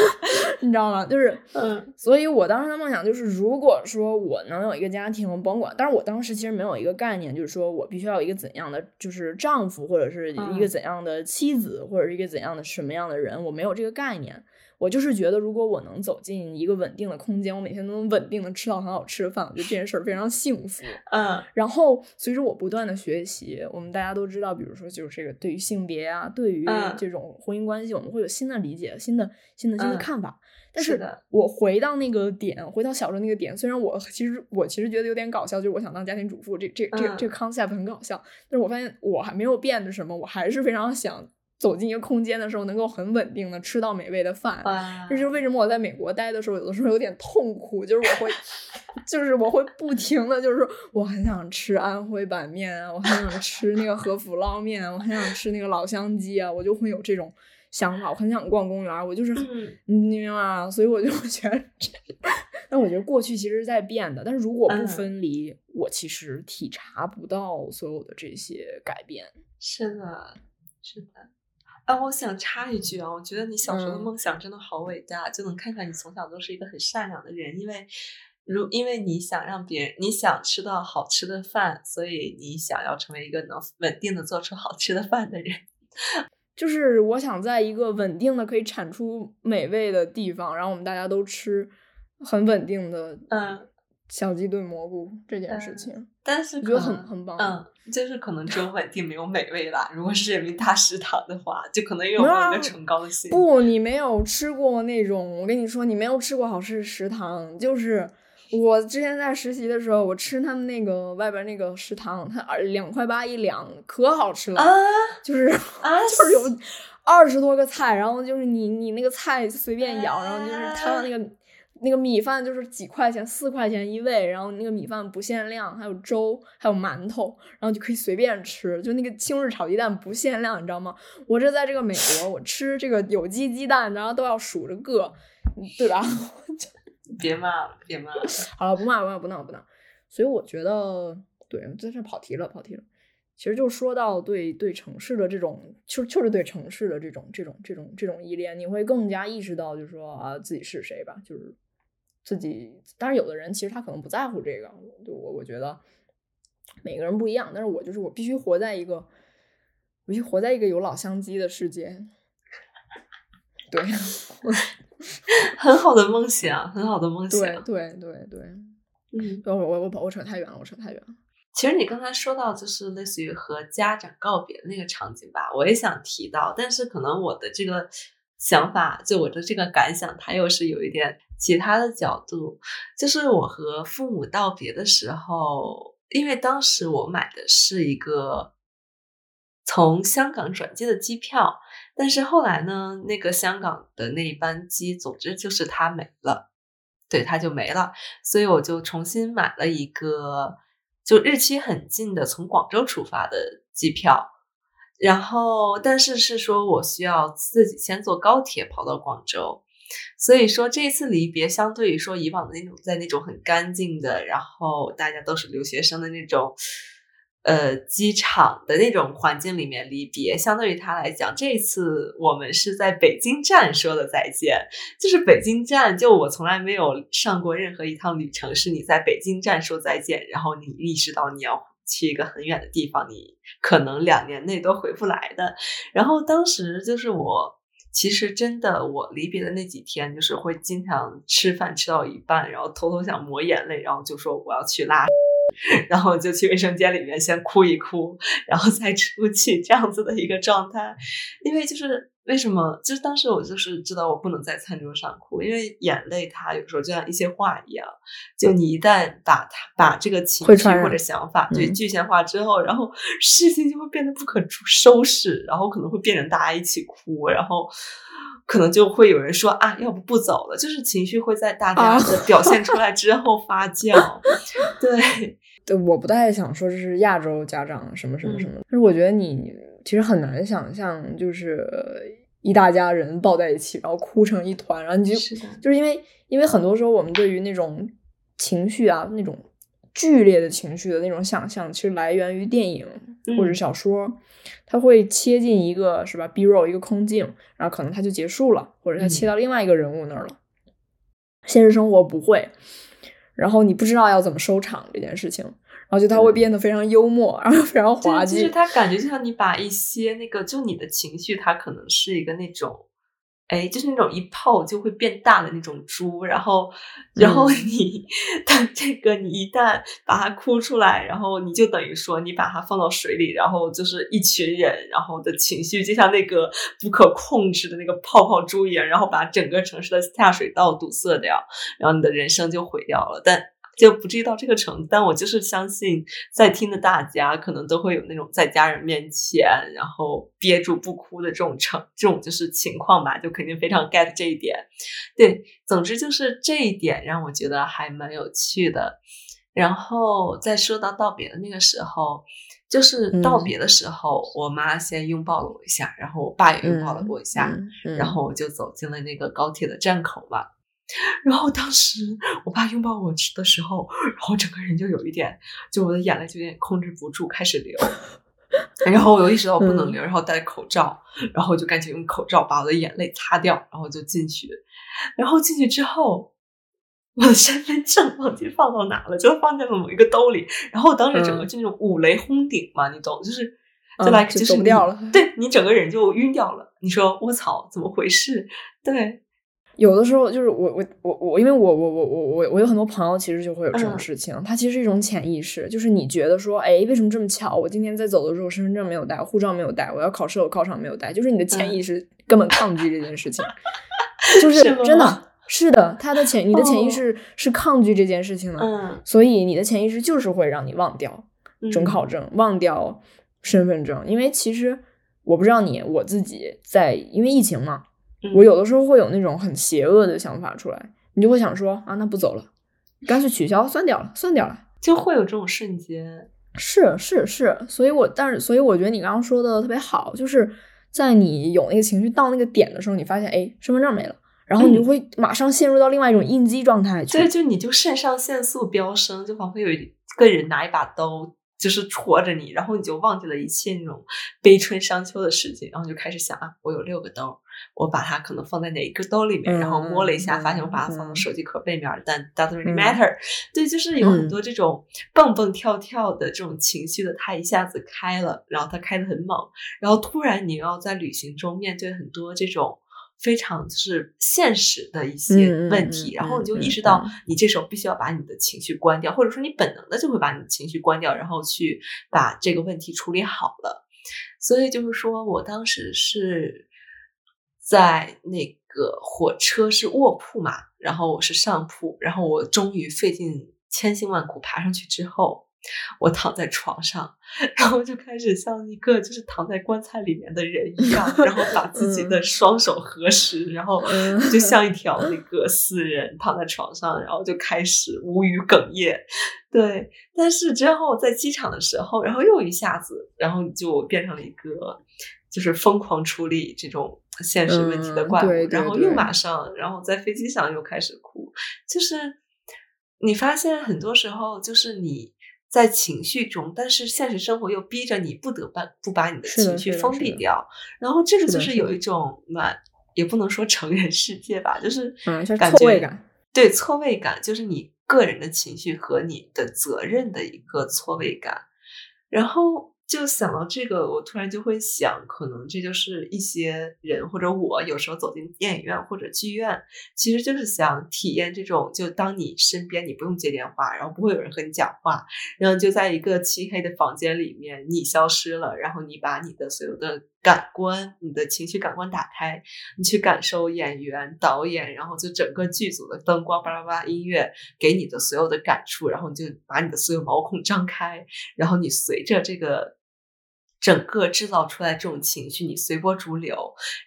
S1: 你知道吗？就是，
S2: 嗯，
S1: 所以我当时的梦想就是，如果说我能有一个家庭，甭管，但是我当时其实没有一个概念，就是说我必须要有一个怎样的，就是丈夫，或者是一个怎样的妻子，或者是一个怎样的什么样的人，我没有这个概念。我就是觉得，如果我能走进一个稳定的空间，我每天都能稳定的吃到很好吃的饭，我觉得这件事儿非常幸福。
S2: 嗯，
S1: 然后随着我不断的学习，我们大家都知道，比如说就是这个对于性别啊，对于这种婚姻关系，我们会有新的理解、新的、新的、新的看法。但是我回到那个点，回到小时候那个点，虽然我其实我其实觉得有点搞笑，就是我想当家庭主妇，这这这这个 concept 很搞笑。但是我发现我还没有变的什么，我还是非常想。走进一个空间的时候，能够很稳定的吃到美味的饭，这是为什么我在美国待的时候，有的时候有点痛苦，就是我会，就是我会不停的，就是我很想吃安徽板面啊，我很想吃那个和府捞面，我很想吃那个老乡鸡啊，我就会有这种想法，我很想逛公园，我就是，你明白吗？所以我就觉得，但我觉得过去其实是在变的，但是如果不分离，我其实体察不到所有的这些改变。
S2: 是的，是的。啊，我想插一句啊，我觉得你小时候的梦想真的好伟大，就能看出来你从小都是一个很善良的人。因为，如因为你想让别人，你想吃到好吃的饭，所以你想要成为一个能稳定的做出好吃的饭的人。
S1: 就是我想在一个稳定的可以产出美味的地方，然后我们大家都吃很稳定的，
S2: 嗯，
S1: 小鸡炖蘑菇这件事情，
S2: 但是
S1: 我觉得很很棒。
S2: 嗯，就是可能只有稳定没有美味啦。如果是人民大食堂的话，就可能又有一个崇高性。
S1: 不，你没有吃过那种，我跟你说，你没有吃过好吃的食堂。就是我之前在实习的时候，我吃他们那个外边那个食堂，它二两块八一两，可好吃了。啊，就是 啊，就是有二十多个菜，然后就是你你那个菜随便舀，然后就是它的那个。那个米饭就是几块钱，四块钱一位，然后那个米饭不限量，还有粥，还有馒头，然后就可以随便吃。就那个青日炒鸡蛋不限量，你知道吗？我这在这个美国，我吃这个有机鸡蛋，然后都要数着个，对吧？
S2: 别骂了，别骂了。
S1: 好了，不骂，不骂，不闹，不闹。所以我觉得，对，在这跑题了，跑题了。其实就说到对对城市的这种，就就是对城市的这种这种这种这种依恋，你会更加意识到，就是说啊，自己是谁吧，就是。自己，当然有的人其实他可能不在乎这个，就我我觉得每个人不一样，但是我就是我必须活在一个，我必须活在一个有老乡鸡的世界，对，
S2: 很好的梦想，很好的梦想，
S1: 对。对对对，嗯，我我我我扯太远了，我扯太远了。
S2: 其实你刚才说到就是类似于和家长告别的那个场景吧，我也想提到，但是可能我的这个想法，就我的这个感想，它又是有一点。其他的角度，就是我和父母道别的时候，因为当时我买的是一个从香港转机的机票，但是后来呢，那个香港的那一班机，总之就是它没了，对，它就没了，所以我就重新买了一个就日期很近的从广州出发的机票，然后但是是说我需要自己先坐高铁跑到广州。所以说，这次离别相对于说以往的那种，在那种很干净的，然后大家都是留学生的那种，呃，机场的那种环境里面离别，相对于他来讲，这次我们是在北京站说的再见。就是北京站，就我从来没有上过任何一趟旅程，是你在北京站说再见，然后你意识到你要去一个很远的地方，你可能两年内都回不来的。然后当时就是我。其实真的，我离别的那几天，就是会经常吃饭吃到一半，然后偷偷想抹眼泪，然后就说我要去拉，然后就去卫生间里面先哭一哭，然后再出去这样子的一个状态，因为就是。为什么？就是当时我就是知道我不能在餐桌上哭，因为眼泪它有时候就像一些话一样，就你一旦把它把这个情绪或者想法对具象化之后，然后 事情就会变得不可收拾，然后可能会变成大家一起哭，然后可能就会有人说啊，要不不走了，就是情绪会在大家的表现出来之后发酵。对，
S1: 对，我不太想说这是亚洲家长什么什么什么，但是我觉得你。其实很难想象，就是一大家人抱在一起，然后哭成一团，然后你就就是因为，因为很多时候我们对于那种情绪啊，那种剧烈的情绪的那种想象，其实来源于电影或者小说，它会切进一个是吧，B roll 一个空镜，然后可能它就结束了，或者它切到另外一个人物那儿了。现实生活不会，然后你不知道要怎么收场这件事情。然后就他会变得非常幽默，然后非常滑稽。
S2: 就是他感觉就像你把一些那个，就你的情绪，他可能是一个那种，哎，就是那种一泡就会变大的那种珠。然后，然后你 的这个，你一旦把它哭出来，然后你就等于说你把它放到水里，然后就是一群人，然后的情绪就像那个不可控制的那个泡泡珠一样，然后把整个城市的下水道堵塞掉，然后你的人生就毁掉了。但就不至于到这个程度，但我就是相信，在听的大家可能都会有那种在家人面前，然后憋住不哭的这种程这种就是情况吧，就肯定非常 get 这一点。对，总之就是这一点让我觉得还蛮有趣的。然后在说到道别的那个时候，就是道别的时候，我妈先拥抱了我一下，然后我爸也拥抱了我一下，然后我就走进了那个高铁的站口嘛。然后当时我爸拥抱我的时候，然后整个人就有一点，就我的眼泪就有点控制不住开始流。然后我又意识到我不能流，然后戴口罩，然后就赶紧用口罩把我的眼泪擦掉，然后就进去。然后进去之后，我的身份证忘记放到哪了，就放在了某一个兜里。然后当时整个就那种五雷轰顶嘛，你懂，就是就来就是
S1: 掉了，
S2: 对你整个人就晕掉了。你说我操，怎么回事？对。
S1: 有的时候就是我我我我，因为我我我我我我有很多朋友，其实就会有这种事情。它其实是一种潜意识，就是你觉得说，哎，为什么这么巧？我今天在走的时候，身份证没有带，护照没有带，我要考试，我考场没有带，就是你的潜意识根本抗拒这件事情，就是真的是的，他的潜你的潜意识是抗拒这件事情的，
S2: 嗯，
S1: 所以你的潜意识就是会让你忘掉准考证，忘掉身份证，因为其实我不知道你，我自己在因为疫情嘛。我有的时候会有那种很邪恶的想法出来，你就会想说啊，那不走了，干脆取消，算掉了，算掉了，
S2: 就会有这种瞬间。
S1: 是是是，所以我但是所以我觉得你刚刚说的特别好，就是在你有那个情绪到那个点的时候，你发现哎，身份证没了，然后你就会马上陷入到另外一种应激状态。
S2: 对，就你就肾上腺素飙升，就仿佛有一个人拿一把刀。就是戳着你，然后你就忘记了一切那种悲春伤秋的事情，然后就开始想啊，我有六个兜，我把它可能放在哪一个兜里面，然后摸了一下，发现我把它放到手机壳背面，但 doesn't really matter。对，就是有很多这种蹦蹦跳跳的这种情绪的，它一下子开了，然后它开的很猛，然后突然你要在旅行中面对很多这种。非常就是现实的一些问题，然后你就意识到，你这时候必须要把你的情绪关掉，或者说你本能的就会把你的情绪关掉，然后去把这个问题处理好了。所以就是说我当时是在那个火车是卧铺嘛，然后我是上铺，然后我终于费尽千辛万苦爬上去之后。我躺在床上，然后就开始像一个就是躺在棺材里面的人一样，然后把 自己的双手合十，然后就像一条那个死人躺在床上，然后就开始无语哽咽。对，但是之后在机场的时候，然后又一下子，然后就变成了一个就是疯狂处理这种现实问题的怪物，然后又马上，然后在飞机上又开始哭，就是你发现很多时候就是你。在情绪中，但是现实生活又逼着你不得不不把你的情绪封闭掉，然后这个就是有一种蛮也不能说成人世界吧，就是感觉对错位感，就是你个人的情绪和你的责任的一个错位感，然后。就想到这个，我突然就会想，可能这就是一些人或者我有时候走进电影院或者剧院，其实就是想体验这种，就当你身边你不用接电话，然后不会有人和你讲话，然后就在一个漆黑的房间里面，你消失了，然后你把你的所有的。感官，你的情绪感官打开，你去感受演员、导演，然后就整个剧组的灯光、巴拉巴拉音乐给你的所有的感触，然后你就把你的所有毛孔张开，然后你随着这个整个制造出来这种情绪，你随波逐流，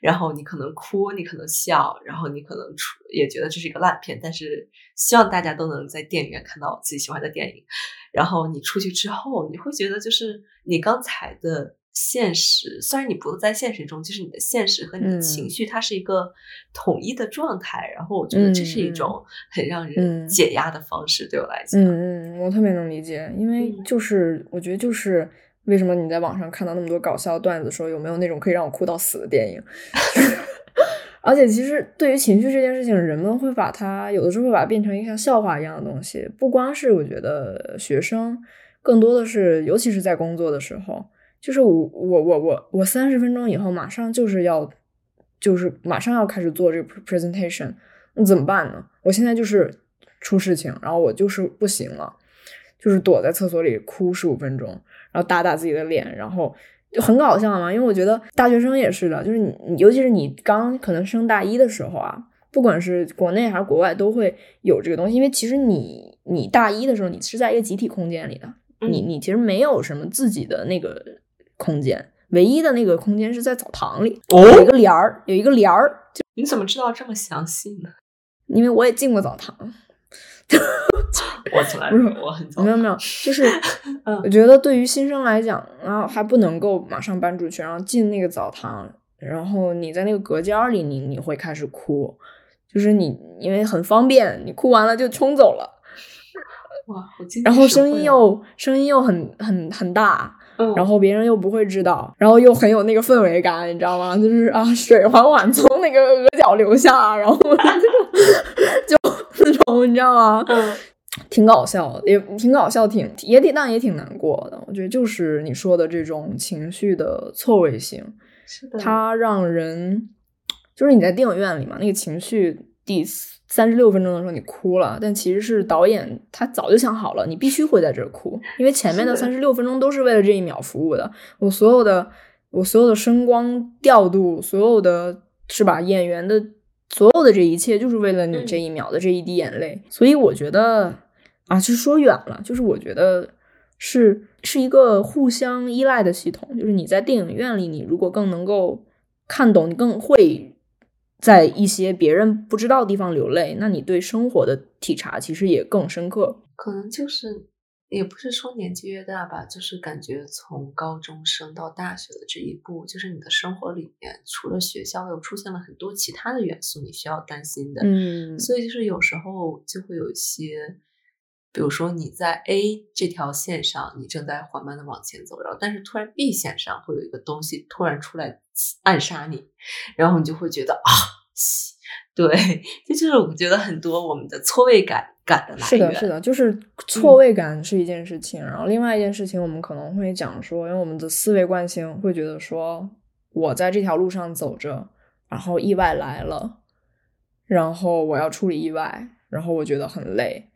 S2: 然后你可能哭，你可能笑，然后你可能出也觉得这是一个烂片，但是希望大家都能在电影院看到自己喜欢的电影，然后你出去之后，你会觉得就是你刚才的。现实虽然你不在现实中，就是你的现实和你的情绪，它是一个统一的状态。然后我觉得这是一种很让人解压的方式，对我来讲。
S1: 嗯嗯，我特别能理解，因为就是我觉得就是为什么你在网上看到那么多搞笑段子，说有没有那种可以让我哭到死的电影？而且其实对于情绪这件事情，人们会把它有的时候会把它变成一个像笑话一样的东西。不光是我觉得学生，更多的是尤其是在工作的时候。就是我我我我我三十分钟以后马上就是要，就是马上要开始做这个 presentation，那怎么办呢？我现在就是出事情，然后我就是不行了，就是躲在厕所里哭十五分钟，然后打打自己的脸，然后就很搞笑嘛。因为我觉得大学生也是的，就是你，尤其是你刚可能升大一的时候啊，不管是国内还是国外，都会有这个东西。因为其实你你大一的时候，你是在一个集体空间里的，你你其实没有什么自己的那个。空间唯一的那个空间是在澡堂里，有一个帘儿，有一个帘儿。
S2: 你怎么知道这么详细呢？
S1: 因为我也进过澡堂。
S2: 我从来没有，我很
S1: 没有没有，就是 我觉得对于新生来讲，然后还不能够马上搬出去，然后进那个澡堂，然后你在那个隔间里，你你会开始哭，就是你因为很方便，你哭完了就冲走了。
S2: 哇，
S1: 然后声音又声音又很很很大。然后别人又不会知道，然后又很有那个氛围感，你知道吗？就是啊，水缓缓从那个额角流下，然后就那种，你知道吗？
S2: 嗯，
S1: 挺搞笑，也挺搞笑，挺也挺，但也挺难过的。我觉得就是你说的这种情绪的错位性，
S2: 是的，
S1: 它让人就是你在电影院里嘛，那个情绪。第三十六分钟的时候你哭了，但其实是导演他早就想好了，你必须会在这儿哭，因为前面的三十六分钟都是为了这一秒服务的。我所有的我所有的声光调度，所有的是吧？演员的所有的这一切，就是为了你这一秒的这一滴眼泪。所以我觉得啊，是说远了，就是我觉得是是一个互相依赖的系统。就是你在电影院里，你如果更能够看懂，你更会。在一些别人不知道的地方流泪，那你对生活的体察其实也更深刻。
S2: 可能就是也不是说年纪越大吧，就是感觉从高中生到大学的这一步，就是你的生活里面除了学校，又出现了很多其他的元素，你需要担心的。
S1: 嗯，
S2: 所以就是有时候就会有一些，比如说你在 A 这条线上，你正在缓慢的往前走，然后但是突然 B 线上会有一个东西突然出来暗杀你，然后你就会觉得啊。对，这就是我们觉得很多我们的错位感感的来源。
S1: 是的，是的，就是错位感是一件事情。然后另外一件事情，我们可能会讲说，因为我们的思维惯性会觉得说，我在这条路上走着，然后意外来了，然后我要处理意外，然后我觉得很累。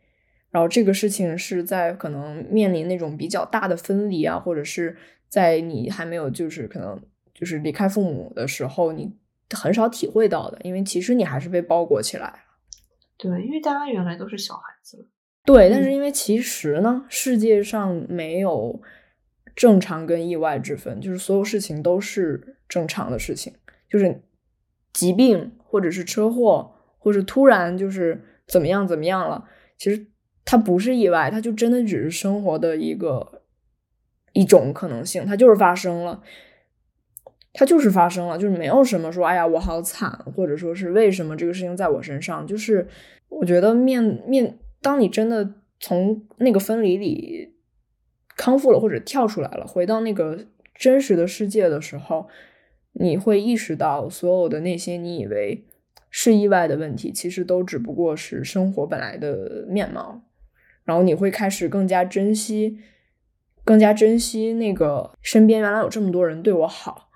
S1: 然后这个事情是在可能面临那种比较大的分离啊，或者是在你还没有就是可能就是离开父母的时候，你。很少体会到的，因为其实你还是被包裹起来了。
S2: 对，因为大家原来都是小孩子。
S1: 对，但是因为其实呢，世界上没有正常跟意外之分，就是所有事情都是正常的事情。就是疾病，或者是车祸，或者突然就是怎么样怎么样了，其实它不是意外，它就真的只是生活的一个一种可能性，它就是发生了。它就是发生了，就是没有什么说，哎呀，我好惨，或者说是为什么这个事情在我身上。就是我觉得面面，当你真的从那个分离里康复了，或者跳出来了，回到那个真实的世界的时候，你会意识到，所有的那些你以为是意外的问题，其实都只不过是生活本来的面貌。然后你会开始更加珍惜，更加珍惜那个身边原来有这么多人对我好。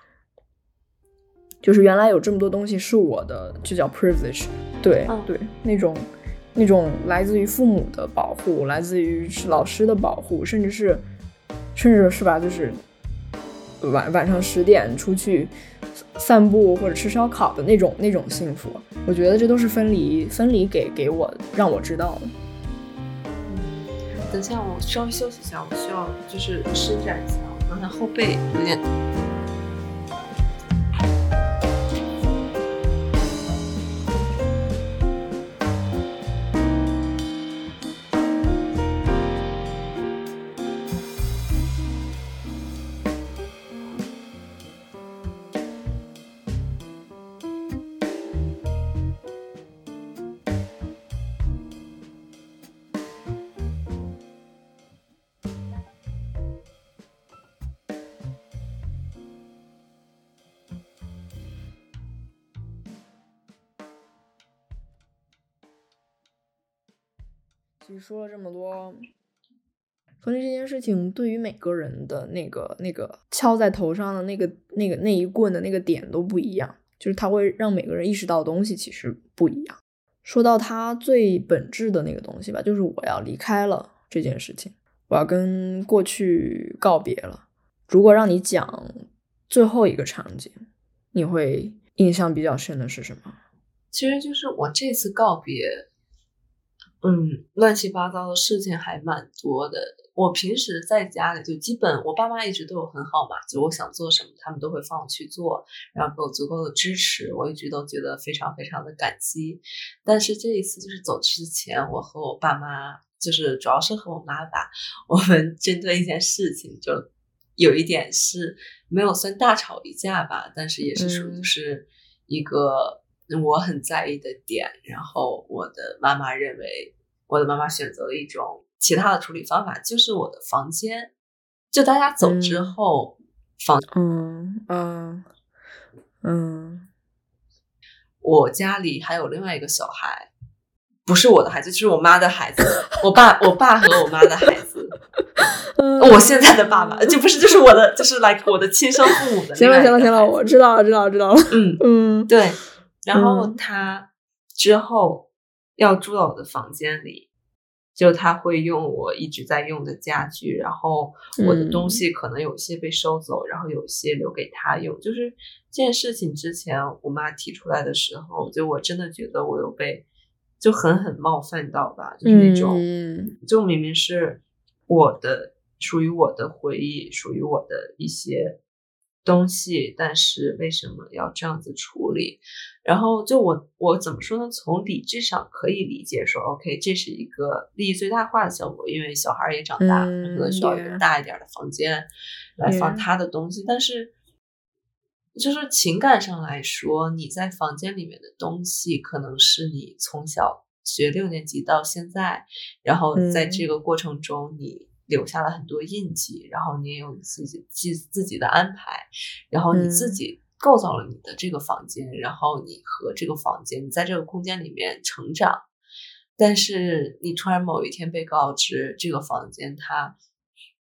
S1: 就是原来有这么多东西是我的，就叫 privilege。对对，那种那种来自于父母的保护，来自于老师的保护，甚至是甚至是吧，就是晚晚上十点出去散步或者吃烧烤的那种那种幸福。我觉得这都是分离分离给给我让我知道的。
S2: 等一下我稍微休息一下，我需要就是伸展一下，我刚才后背有点。
S1: 其实说了这么多，分离这件事情对于每个人的那个那个敲在头上的那个那个那一棍的那个点都不一样，就是它会让每个人意识到东西其实不一样。说到它最本质的那个东西吧，就是我要离开了这件事情，我要跟过去告别了。如果让你讲最后一个场景，你会印象比较深的是什么？
S2: 其实就是我这次告别。嗯，乱七八糟的事情还蛮多的。我平时在家里就基本，我爸妈一直对我很好嘛，就我想做什么，他们都会放我去做，然后给我足够的支持，我一直都觉得非常非常的感激。但是这一次就是走之前，我和我爸妈，就是主要是和我妈吧，我们针对一件事情，就有一点是没有算大吵一架吧，但是也是属于是一个。我很在意的点，然后我的妈妈认为，我的妈妈选择了一种其他的处理方法，就是我的房间，就大家走之后，房，
S1: 嗯嗯嗯，
S2: 我家里还有另外一个小孩，不是我的孩子，就是我妈的孩子，我爸，我爸和我妈的孩子，我现在的爸爸，就不是，就是我的，就是来我的亲生父母的。
S1: 行了，行了，行了，我知道了，知道了，知道了。
S2: 嗯
S1: 嗯，
S2: 对。然后他之后要住到我的房间里，就他会用我一直在用的家具，然后我的东西可能有些被收走，然后有些留给他用。就是这件事情之前我妈提出来的时候，就我真的觉得我有被就狠狠冒犯到吧，就是那种，就明明是我的属于我的回忆，属于我的一些。东西，但是为什么要这样子处理？然后就我我怎么说呢？从理智上可以理解说，OK，这是一个利益最大化的效果，因为小孩也长大，可能需要一个大一点的房间来放他的东西。但是，就是情感上来说，你在房间里面的东西，可能是你从小学六年级到现在，然后在这个过程中你。留下了很多印记，然后你也有自己自自己的安排，然后你自己构造了你的这个房间，然后你和这个房间，你在这个空间里面成长，但是你突然某一天被告知这个房间它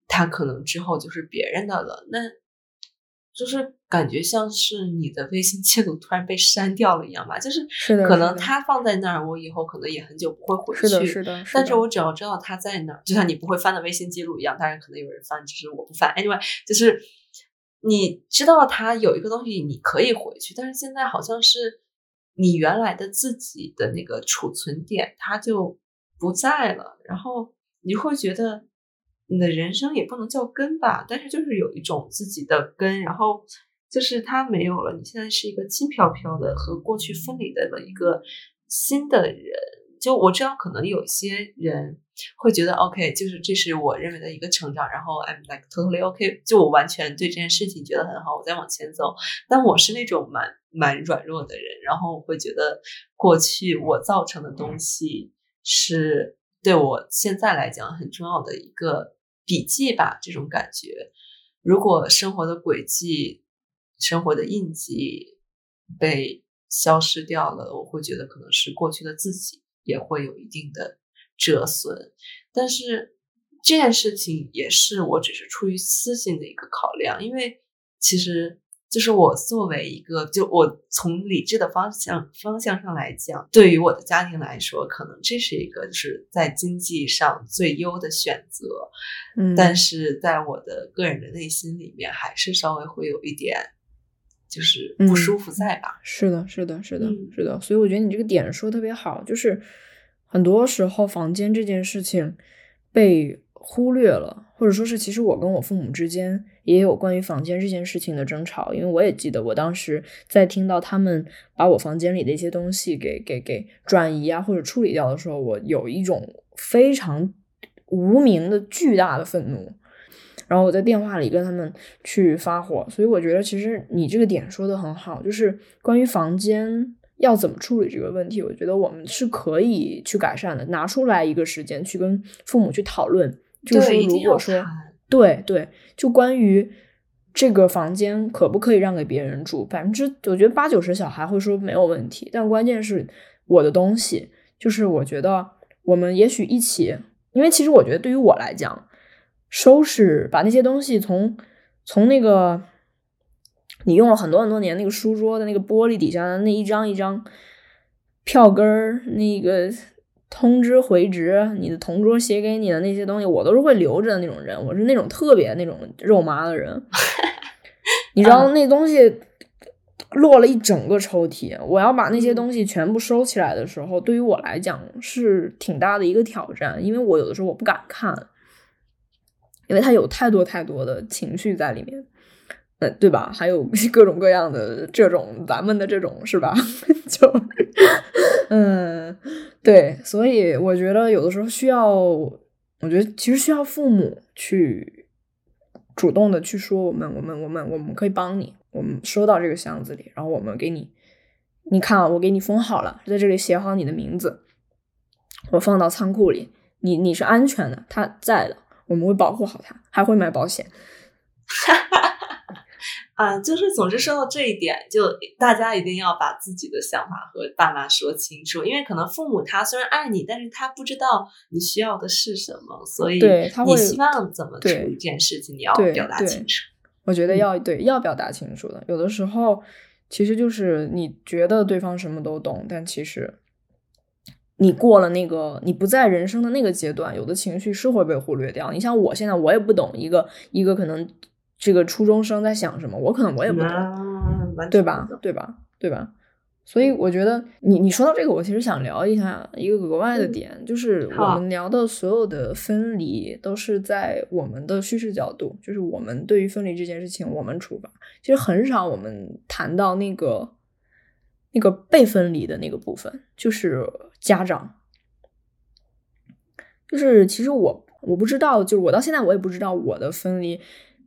S2: 它可能之后就是别人的了，那。就是感觉像是你的微信记录突然被删掉了一样吧，就是可能它放在那儿，我以后可能也很久不会回
S1: 去。是的，是的。
S2: 但是我只要知道它在那儿，就像你不会翻的微信记录一样，当然可能有人翻，只是我不翻。Anyway，就是你知道它有一个东西你可以回去，但是现在好像是你原来的自己的那个储存点它就不在了，然后你会觉得。你的人生也不能叫根吧，但是就是有一种自己的根，然后就是它没有了。你现在是一个轻飘飘的和过去分离的了一个新的人。就我知道，可能有些人会觉得 OK，就是这是我认为的一个成长。然后 I'm like totally OK，就我完全对这件事情觉得很好，我再往前走。但我是那种蛮蛮软弱的人，然后我会觉得过去我造成的东西是对我现在来讲很重要的一个。笔记吧，这种感觉。如果生活的轨迹、生活的印记被消失掉了，我会觉得可能是过去的自己也会有一定的折损。但是这件事情也是我只是出于私心的一个考量，因为其实。就是我作为一个，就我从理智的方向方向上来讲，对于我的家庭来说，可能这是一个就是在经济上最优的选择。
S1: 嗯，
S2: 但是在我的个人的内心里面，还是稍微会有一点就是不舒服在吧？
S1: 是的，是的，是的，是的。所以我觉得你这个点说特别好，就是很多时候房间这件事情被。忽略了，或者说是，其实我跟我父母之间也有关于房间这件事情的争吵，因为我也记得我当时在听到他们把我房间里的一些东西给给给转移啊或者处理掉的时候，我有一种非常无名的巨大的愤怒，然后我在电话里跟他们去发火，所以我觉得其实你这个点说的很好，就是关于房间要怎么处理这个问题，我觉得我们是可以去改善的，拿出来一个时间去跟父母去讨论。就是如果说，对对，就关于这个房间可不可以让给别人住，百分之我觉得八九十小孩会说没有问题，但关键是我的东西，就是我觉得我们也许一起，因为其实我觉得对于我来讲，收拾把那些东西从从那个你用了很多很多年那个书桌的那个玻璃底下的那一张一张票根儿那个。通知回执，你的同桌写给你的那些东西，我都是会留着的那种人。我是那种特别那种肉麻的人，你知道那东西落了一整个抽屉，我要把那些东西全部收起来的时候，对于我来讲是挺大的一个挑战，因为我有的时候我不敢看，因为它有太多太多的情绪在里面。呃，对吧？还有 各种各样的这种咱们的这种是吧？就嗯，对，所以我觉得有的时候需要，我觉得其实需要父母去主动的去说，我们，我们，我们，我们可以帮你，我们收到这个箱子里，然后我们给你，你看，我给你封好了，在这里写好你的名字，我放到仓库里，你你是安全的，他在的，我们会保护好他，还会买保险。
S2: 哈 哈啊，就是总之说到这一点，就大家一定要把自己的想法和爸妈说清楚，因为可能父母他虽然爱你，但是他不知道你需要的是什么，所以你希望怎么处理这件事情，你要表达清楚。
S1: 我觉得要对要表达清楚的，有的时候其实就是你觉得对方什么都懂，但其实你过了那个，你不在人生的那个阶段，有的情绪是会被忽略掉。你像我现在，我也不懂一个一个可能这个初中生在想什么，我可能我也不懂，对吧？对吧？对吧？所以我觉得你你说到这个，我其实想聊一下一个额外的点，就是我们聊的所有的分离都是在我们的叙事角度，就是我们对于分离这件事情我们出发，其实很少我们谈到那个那个被分离的那个部分，就是家长，就是其实我我不知道，就是我到现在我也不知道我的分离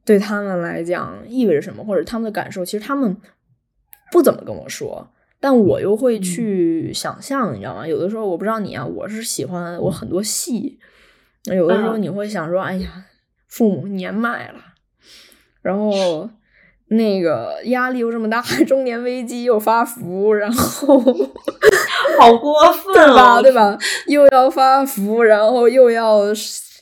S1: 对他们来讲意味着什么，或者他们的感受，其实他们不怎么跟我说。但我又会去想象，你知道吗？有的时候我不知道你啊，我是喜欢我很多戏。有的时候你会想说，哎呀，父母年迈了，然后那个压力又这么大，中年危机又发福，然后
S2: 好过分，
S1: 对吧？对吧？又要发福，然后又要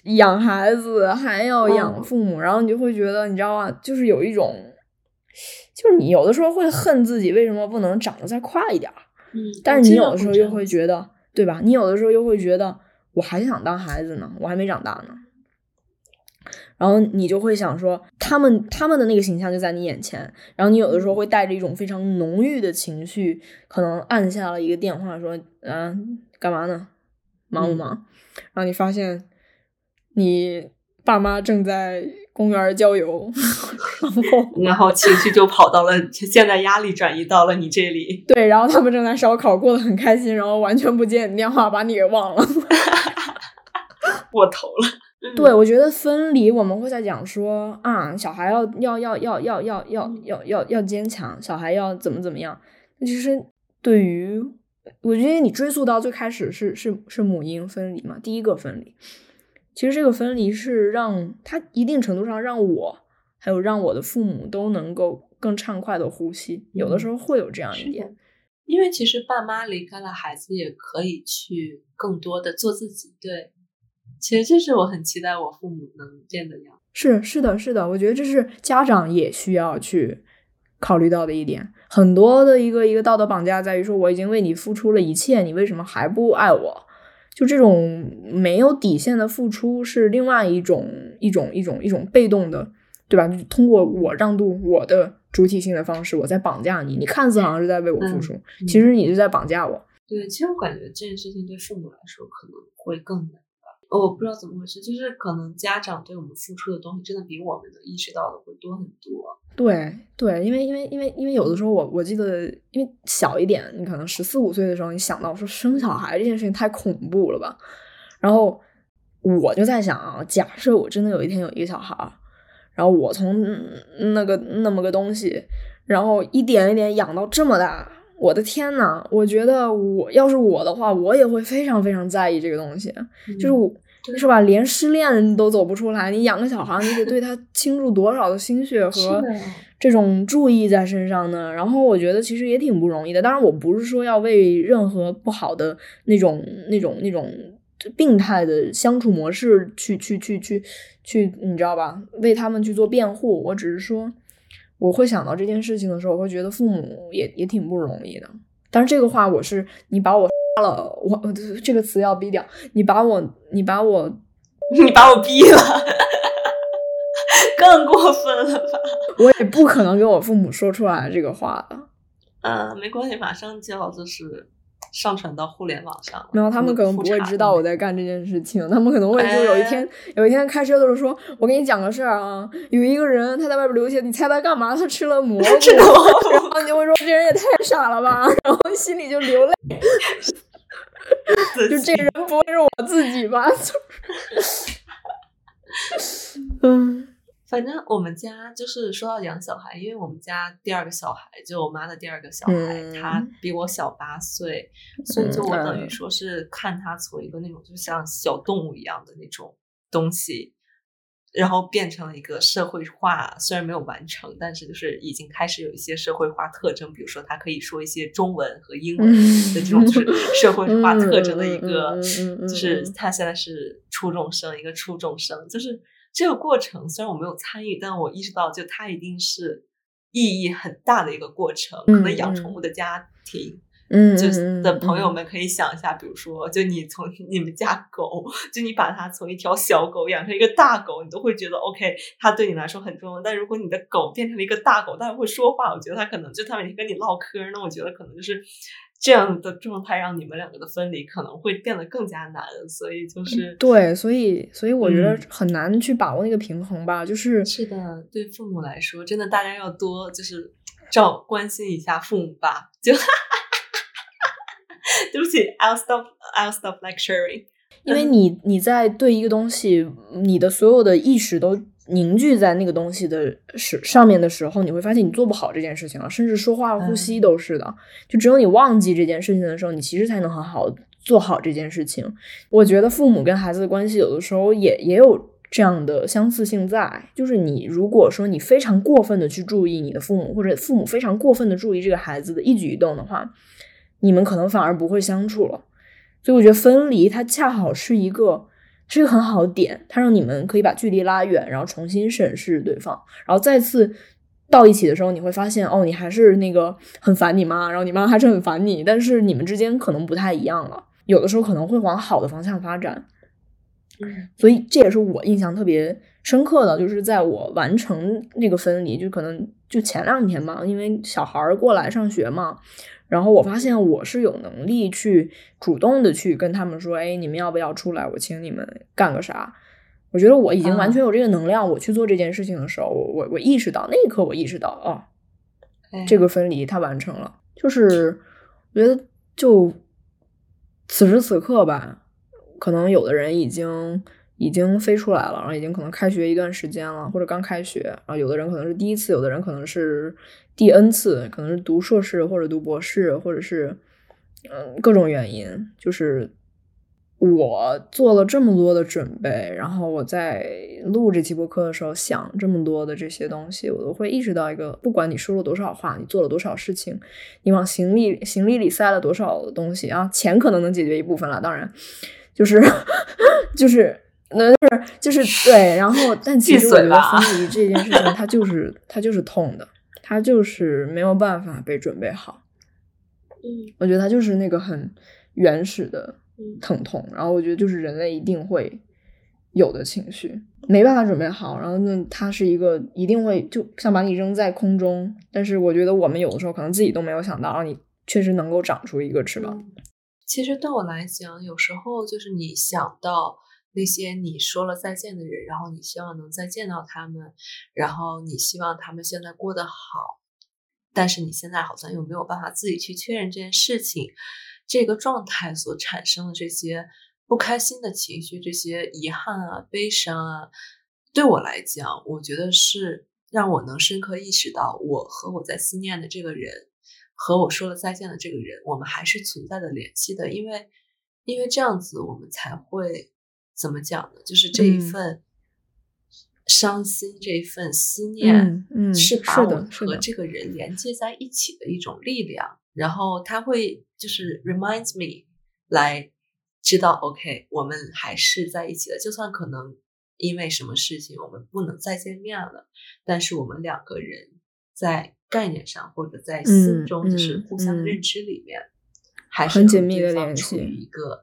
S1: 养孩子，还要养父母，然后你就会觉得，你知道吗？就是有一种。就是你有的时候会恨自己为什么不能长得再快一点儿，
S2: 嗯，
S1: 但是你有的时候又会觉得，对吧？你有的时候又会觉得我还想当孩子呢，我还没长大呢。然后你就会想说，他们他们的那个形象就在你眼前，然后你有的时候会带着一种非常浓郁的情绪，可能按下了一个电话说，嗯，干嘛呢？忙不忙？然后你发现你爸妈正在。公园郊游，然后
S2: 然后情绪就跑到了，现在压力转移到了你这里。
S1: 对，然后他们正在烧烤，过得很开心，然后完全不接你电话，把你给忘了。
S2: 过头了。
S1: 对，我觉得分离，我们会在讲说啊，小孩要要要要要要要要要要坚强，小孩要怎么怎么样。其实对于我觉得你追溯到最开始是是是母婴分离嘛，第一个分离。其实这个分离是让他一定程度上让我还有让我的父母都能够更畅快的呼吸。有的时候会有这样一点，
S2: 因为其实爸妈离开了孩子也可以去更多的做自己。对，其实这是我很期待我父母能变的样。
S1: 是是的，是的，我觉得这是家长也需要去考虑到的一点。很多的一个一个道德绑架在于说，我已经为你付出了一切，你为什么还不爱我？就这种没有底线的付出是另外一种一种一种一种被动的，对吧？就通过我让渡我的主体性的方式，我在绑架你。你看似好像是在为我付出，其实你是在绑架我。
S2: 对，其实我感觉这件事情对父母来说可能会更难吧。我不知道怎么回事，就是可能家长对我们付出的东西，真的比我们能意识到的会多很多。
S1: 对对，因为因为因为因为有的时候我我记得，因为小一点，你可能十四五岁的时候，你想到说生小孩这件事情太恐怖了吧？然后我就在想啊，假设我真的有一天有一个小孩，然后我从那个那么个东西，然后一点一点养到这么大。我的天呐，我觉得我要是我的话，我也会非常非常在意这个东西。就是我，是吧？连失恋都走不出来，你养个小孩，你得对他 倾注多少的心血和这种注意在身上呢？然后我觉得其实也挺不容易的。当然，我不是说要为任何不好的那种、那种、那种病态的相处模式去、去、去、去、去，你知道吧？为他们去做辩护。我只是说。我会想到这件事情的时候，我会觉得父母也也挺不容易的。但是这个话，我是你把我杀了，我 这个词要逼掉。你把我，你把我，
S2: 你把我逼了，更过分了吧？
S1: 我也不可能跟我父母说出来这个话的。
S2: 嗯，没关系，马上就要就是。上传到互联网上，
S1: 然后他们可能不会知道我在干这件事情，他们可能会就有一天，有一天开车的时候说：“我给你讲个事儿啊，有一个人他在外边流血，你猜他干嘛？他吃了蘑菇。”然后你就会说：“这人也太傻了吧！”然后心里就流泪，就这人不会是我自己吧？嗯。
S2: 反正我们家就是说到养小孩，因为我们家第二个小孩就我妈的第二个小孩，他比我小八岁，所以就我等于说是看他从一个那种就像小动物一样的那种东西，然后变成了一个社会化，虽然没有完成，但是就是已经开始有一些社会化特征，比如说他可以说一些中文和英文的这种就是社会化特征的一个，就是他现在是初中生，一个初中生，就是。这个过程虽然我没有参与，但我意识到，就它一定是意义很大的一个过程。可能养宠物的家庭
S1: 嗯，
S2: 就
S1: 嗯
S2: 的朋友们可以想一下，比如说，就你从 你们家狗，就你把它从一条小狗养成一个大狗，你都会觉得 OK，它对你来说很重要。但如果你的狗变成了一个大狗，但是会说话，我觉得它可能就它每天跟你唠嗑，那我觉得可能就是这样的状态，让你们两个的分离可能会变得更加难。所以就是
S1: 对，所以所以我觉得
S2: 嗯
S1: 很难去把握那个平衡吧，就是
S2: 是的，对父母来说，真的大家要多就是照关心一下父母吧。就 对不起，I'll stop, I'll stop lecturing。
S1: 因为你你在对一个东西，你的所有的意识都凝聚在那个东西的时上面的时候，你会发现你做不好这件事情了，甚至说话、呼吸都是的。就只有你忘记这件事情的时候，你其实才能很好做好这件事情。我觉得父母跟孩子的关系有的时候也也有这样的相似性在，就是你如果说你非常过分的去注意你的父母，或者父母非常过分的注意这个孩子的一举一动的话，你们可能反而不会相处了。所以我觉得分离它恰好是一个是一个很好的点，它让你们可以把距离拉远，然后重新审视对方，然后再次到一起的时候，你会发现哦，你还是那个很烦你妈，然后你妈还是很烦你，但是你们之间可能不太一样了，有的时候可能会往好的方向发展。
S2: 嗯
S1: 所以这也是我印象特别深刻的，就是在我完成那个分离，就可能就前两天嘛，因为小孩儿过来上学嘛，然后我发现我是有能力去主动的去跟他们说，哎，你们要不要出来？我请你们干个啥？我觉得我已经完全有这个能量，我去做这件事情的时候，我我我意识到那一刻，我意识到哦，
S2: 哎
S1: 这个分离它完成了，就是我觉得就此时此刻吧，可能有的人已经已经飞出来了，然后已经可能开学一段时间了，或者刚开学，然后有的人可能是第一次，有的人可能是第 N 次，可能是读硕士或者读博士，或者是嗯各种原因，就是。我做了这么多的准备，然后我在录这期播客的时候想这么多的这些东西，我都会意识到一个，不管你说了多少话，你做了多少事情，你往行李行李里塞了多少东西啊，钱可能能解决一部分了，当然，就是 就是那就是就是对，然后但其实我觉得分离这件事情，它就是它就是痛的，它就是没有办法被准备好，
S2: 嗯
S1: 我觉得它就是那个很原始的。
S2: 嗯
S1: 疼痛，然后我觉得就是人类一定会有的情绪，没办法准备好，然后那，它是一个一定会就像把你扔在空中，但是我觉得我们有的时候可能自己都没有想到，让你确实能够长出一个翅膀。
S2: 嗯其实对我来讲，有时候就是你想到那些你说了再见的人，然后你希望能再见到他们，然后你希望他们现在过得好，但是你现在好像又没有办法自己去确认这件事情。这个状态所产生的这些不开心的情绪，这些遗憾啊、悲伤啊，对我来讲，我觉得是让我能深刻意识到，我和我在思念的这个人，和我说了再见的这个人，我们还是存在的联系的，因为，因为这样子，我们才会怎么讲呢？就是这一
S1: 嗯
S2: 份伤心，这一份思念，
S1: 嗯嗯
S2: 是把我和这个人连接在一起的一种力量。然后他会就是 reminds me 来知道，OK，我们还是在一起的，就算可能因为什么事情我们不能再见面了，但是我们两个人在概念上或者在心
S1: 嗯
S2: 中，就是
S1: 嗯
S2: 互相认知里面，还是
S1: 很紧密的联系
S2: 处于一个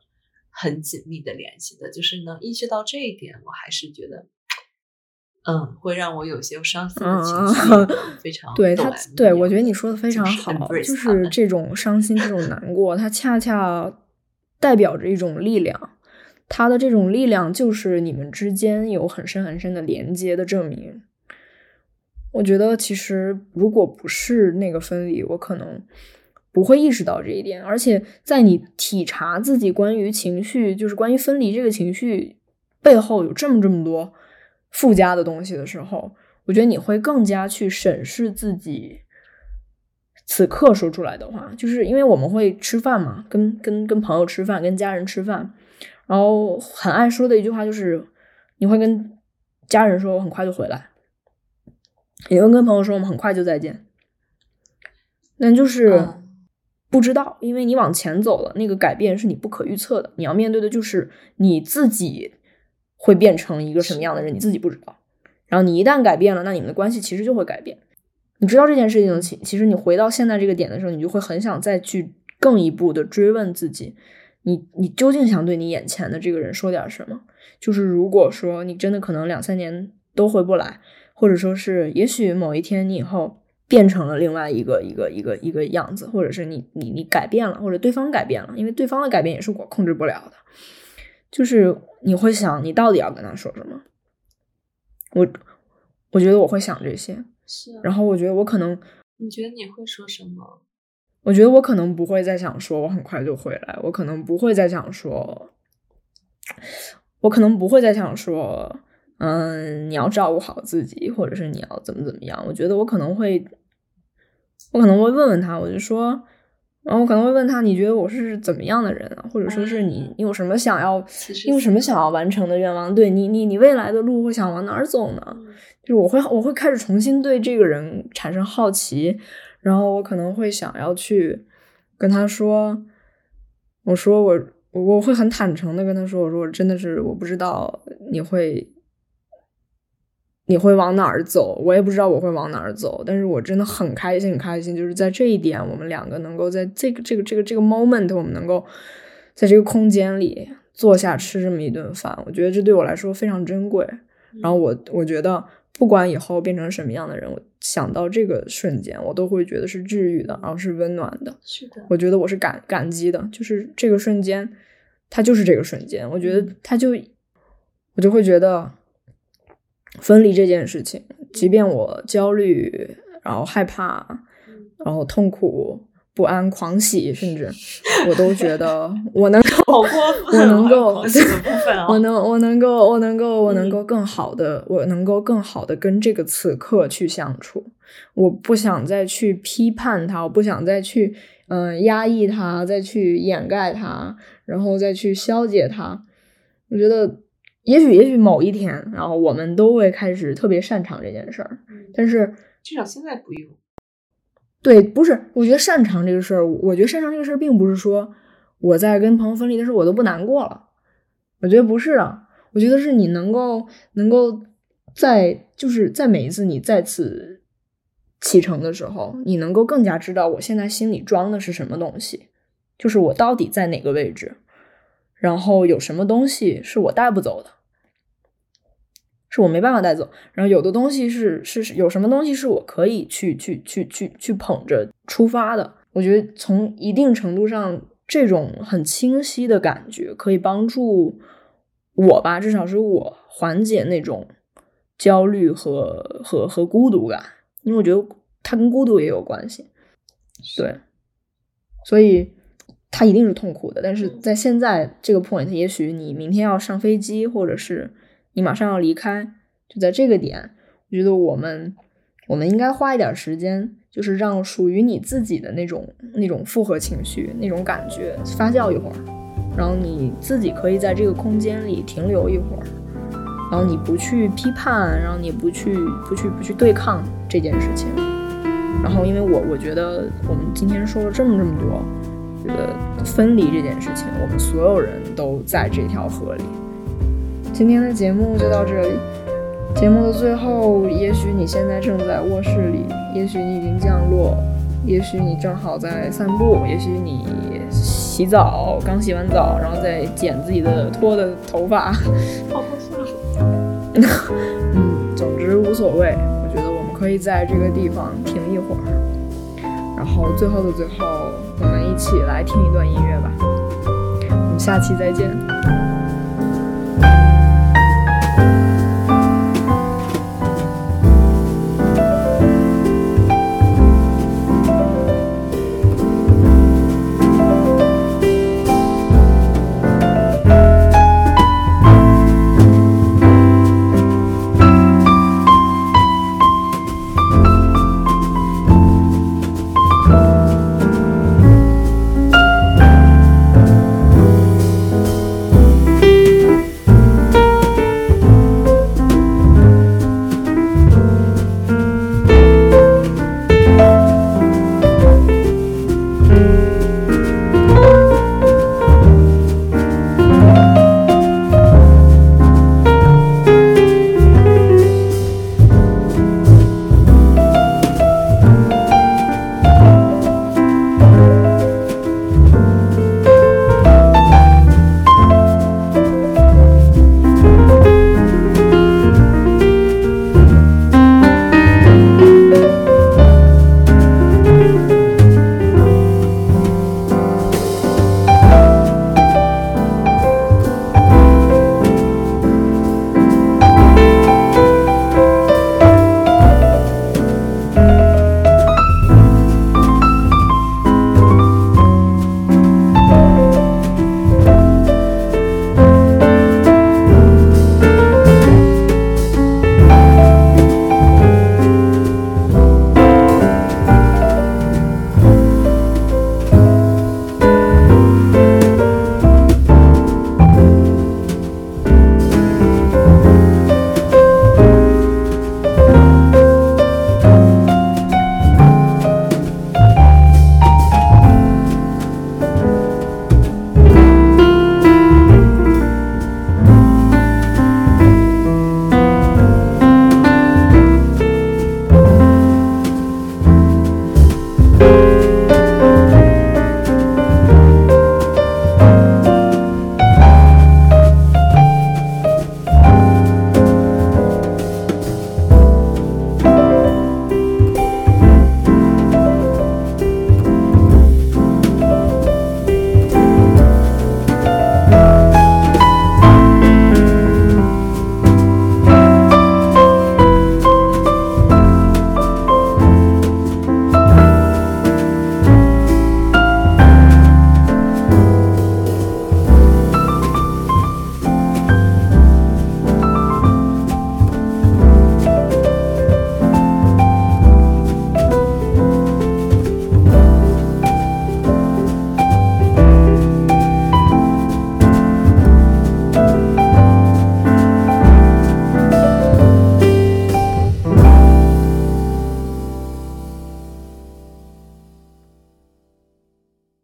S2: 很紧密的联系的。就是能意识到这一点，我还是觉得。嗯，会让我有些伤心的情绪，
S1: 嗯
S2: 非常
S1: 对他，对我觉得你说的非常
S2: 就是
S1: 好，就是这种伤心、这种 难过，它恰恰代表着一种力量。它的这种力量就是你们之间有很深很深的连接的证明。我觉得其实如果不是那个分离，我可能不会意识到这一点。而且在你体察自己关于情绪，就是关于分离这个情绪背后有这么这么多附加的东西的时候，我觉得你会更加去审视自己此刻说出来的话，就是因为我们会吃饭嘛，跟跟跟朋友吃饭，跟家人吃饭，然后很爱说的一句话就是，你会跟家人说我很快就回来，也会跟朋友说我们很快就再见，那就是不知道，因为你往前走了，那个改变是你不可预测的，你要面对的就是你自己会变成一个什么样的人，你自己不知道。然后你一旦改变了，那你们的关系其实就会改变。你知道这件事情，其其实你回到现在这个点的时候，你就会很想再去更一步的追问自己，你你究竟想对你眼前的这个人说点什么？就是如果说你真的可能两三年都回不来，或者说是也许某一天你以后变成了另外一个一个一个一个样子，或者是你你你改变了，或者对方改变了，因为对方的改变也是我控制不了的，就是你会想你到底要跟他说什么？我我觉得我会想这些，
S2: 是，
S1: 然后我觉得我可能，
S2: 你觉得你会说什么？
S1: 我觉得我可能不会再想说我很快就回来，我可能不会再想说，我可能不会再想说，嗯，你要照顾好自己，或者是你要怎么怎么样。我觉得我可能会，我可能会问问他，我就说，然后我可能会问他，你觉得我是怎么样的人啊？或者说是你，你有什么想要，你有什么想要完成的愿望？对你，你，你未来的路会想往哪儿走呢？就是我会，我会开始重新对这个人产生好奇。然后我可能会想要去跟他说，我说我我会很坦诚的跟他说，我说我真的是我不知道你会你会往哪儿走，我也不知道我会往哪儿走，但是我真的很开心很开心，就是在这一点，我们两个能够在这个这个这个这个 moment，我们能够在这个空间里坐下吃这么一顿饭，我觉得这对我来说非常珍贵。然后我我觉得。不管以后变成什么样的人，我想到这个瞬间，我都会觉得是治愈的，然后是温暖的。
S2: 是的，
S1: 我觉得我是感感激的，就是这个瞬间，它就是这个瞬间。我觉得它就，我就会觉得分离这件事情，即便我焦虑，然后害怕，然后痛苦。不安、狂喜，甚至我都觉得我能够，我能够，我能，我能够，我能够，我能够更好的，我能够更好的跟这个此刻去相处。我不想再去批判他，我不想再去嗯压抑他，再去掩盖他，然后再去消解他。我觉得，也许，也许某一天，然后我们都会开始特别擅长这件事儿。但是
S2: 至少现在不用。
S1: 对，不是，我觉得擅长这个事儿，我觉得擅长这个事儿，并不是说我在跟朋友分离的时候我都不难过了，我觉得不是的，我觉得是你能够能够在就是在每一次你再次启程的时候，你能够更加知道我现在心里装的是什么东西，就是我到底在哪个位置，然后有什么东西是我带不走的。是我没办法带走，然后有的东西是是有什么东西是我可以去去去去去捧着出发的。我觉得从一定程度上，这种很清晰的感觉可以帮助我吧，至少是我缓解那种焦虑和和和孤独感，因为我觉得它跟孤独也有关系。对，所以它一定是痛苦的。但是在现在这个 point，也许你明天要上飞机，或者是。你马上要离开，就在这个点，我觉得我们我们应该花一点时间，就是让属于你自己的那种那种复合情绪、那种感觉发酵一会儿，然后你自己可以在这个空间里停留一会儿，然后你不去批判，然后你不去不去不去对抗这件事情，然后因为我我觉得我们今天说了这么这么多，觉得分离这件事情，我们所有人都在这条河里。今天的节目就到这里。节目的最后，也许你现在正在卧室里，也许你已经降落，也许你正好在散步，也许你洗澡，刚洗完澡，然后再剪自己的脱的头发。
S2: 好笑。
S1: 嗯，总之无所谓。我觉得我们可以在这个地方停一会儿，然后最后的最后，我们一起来听一段音乐吧。我们下期再见。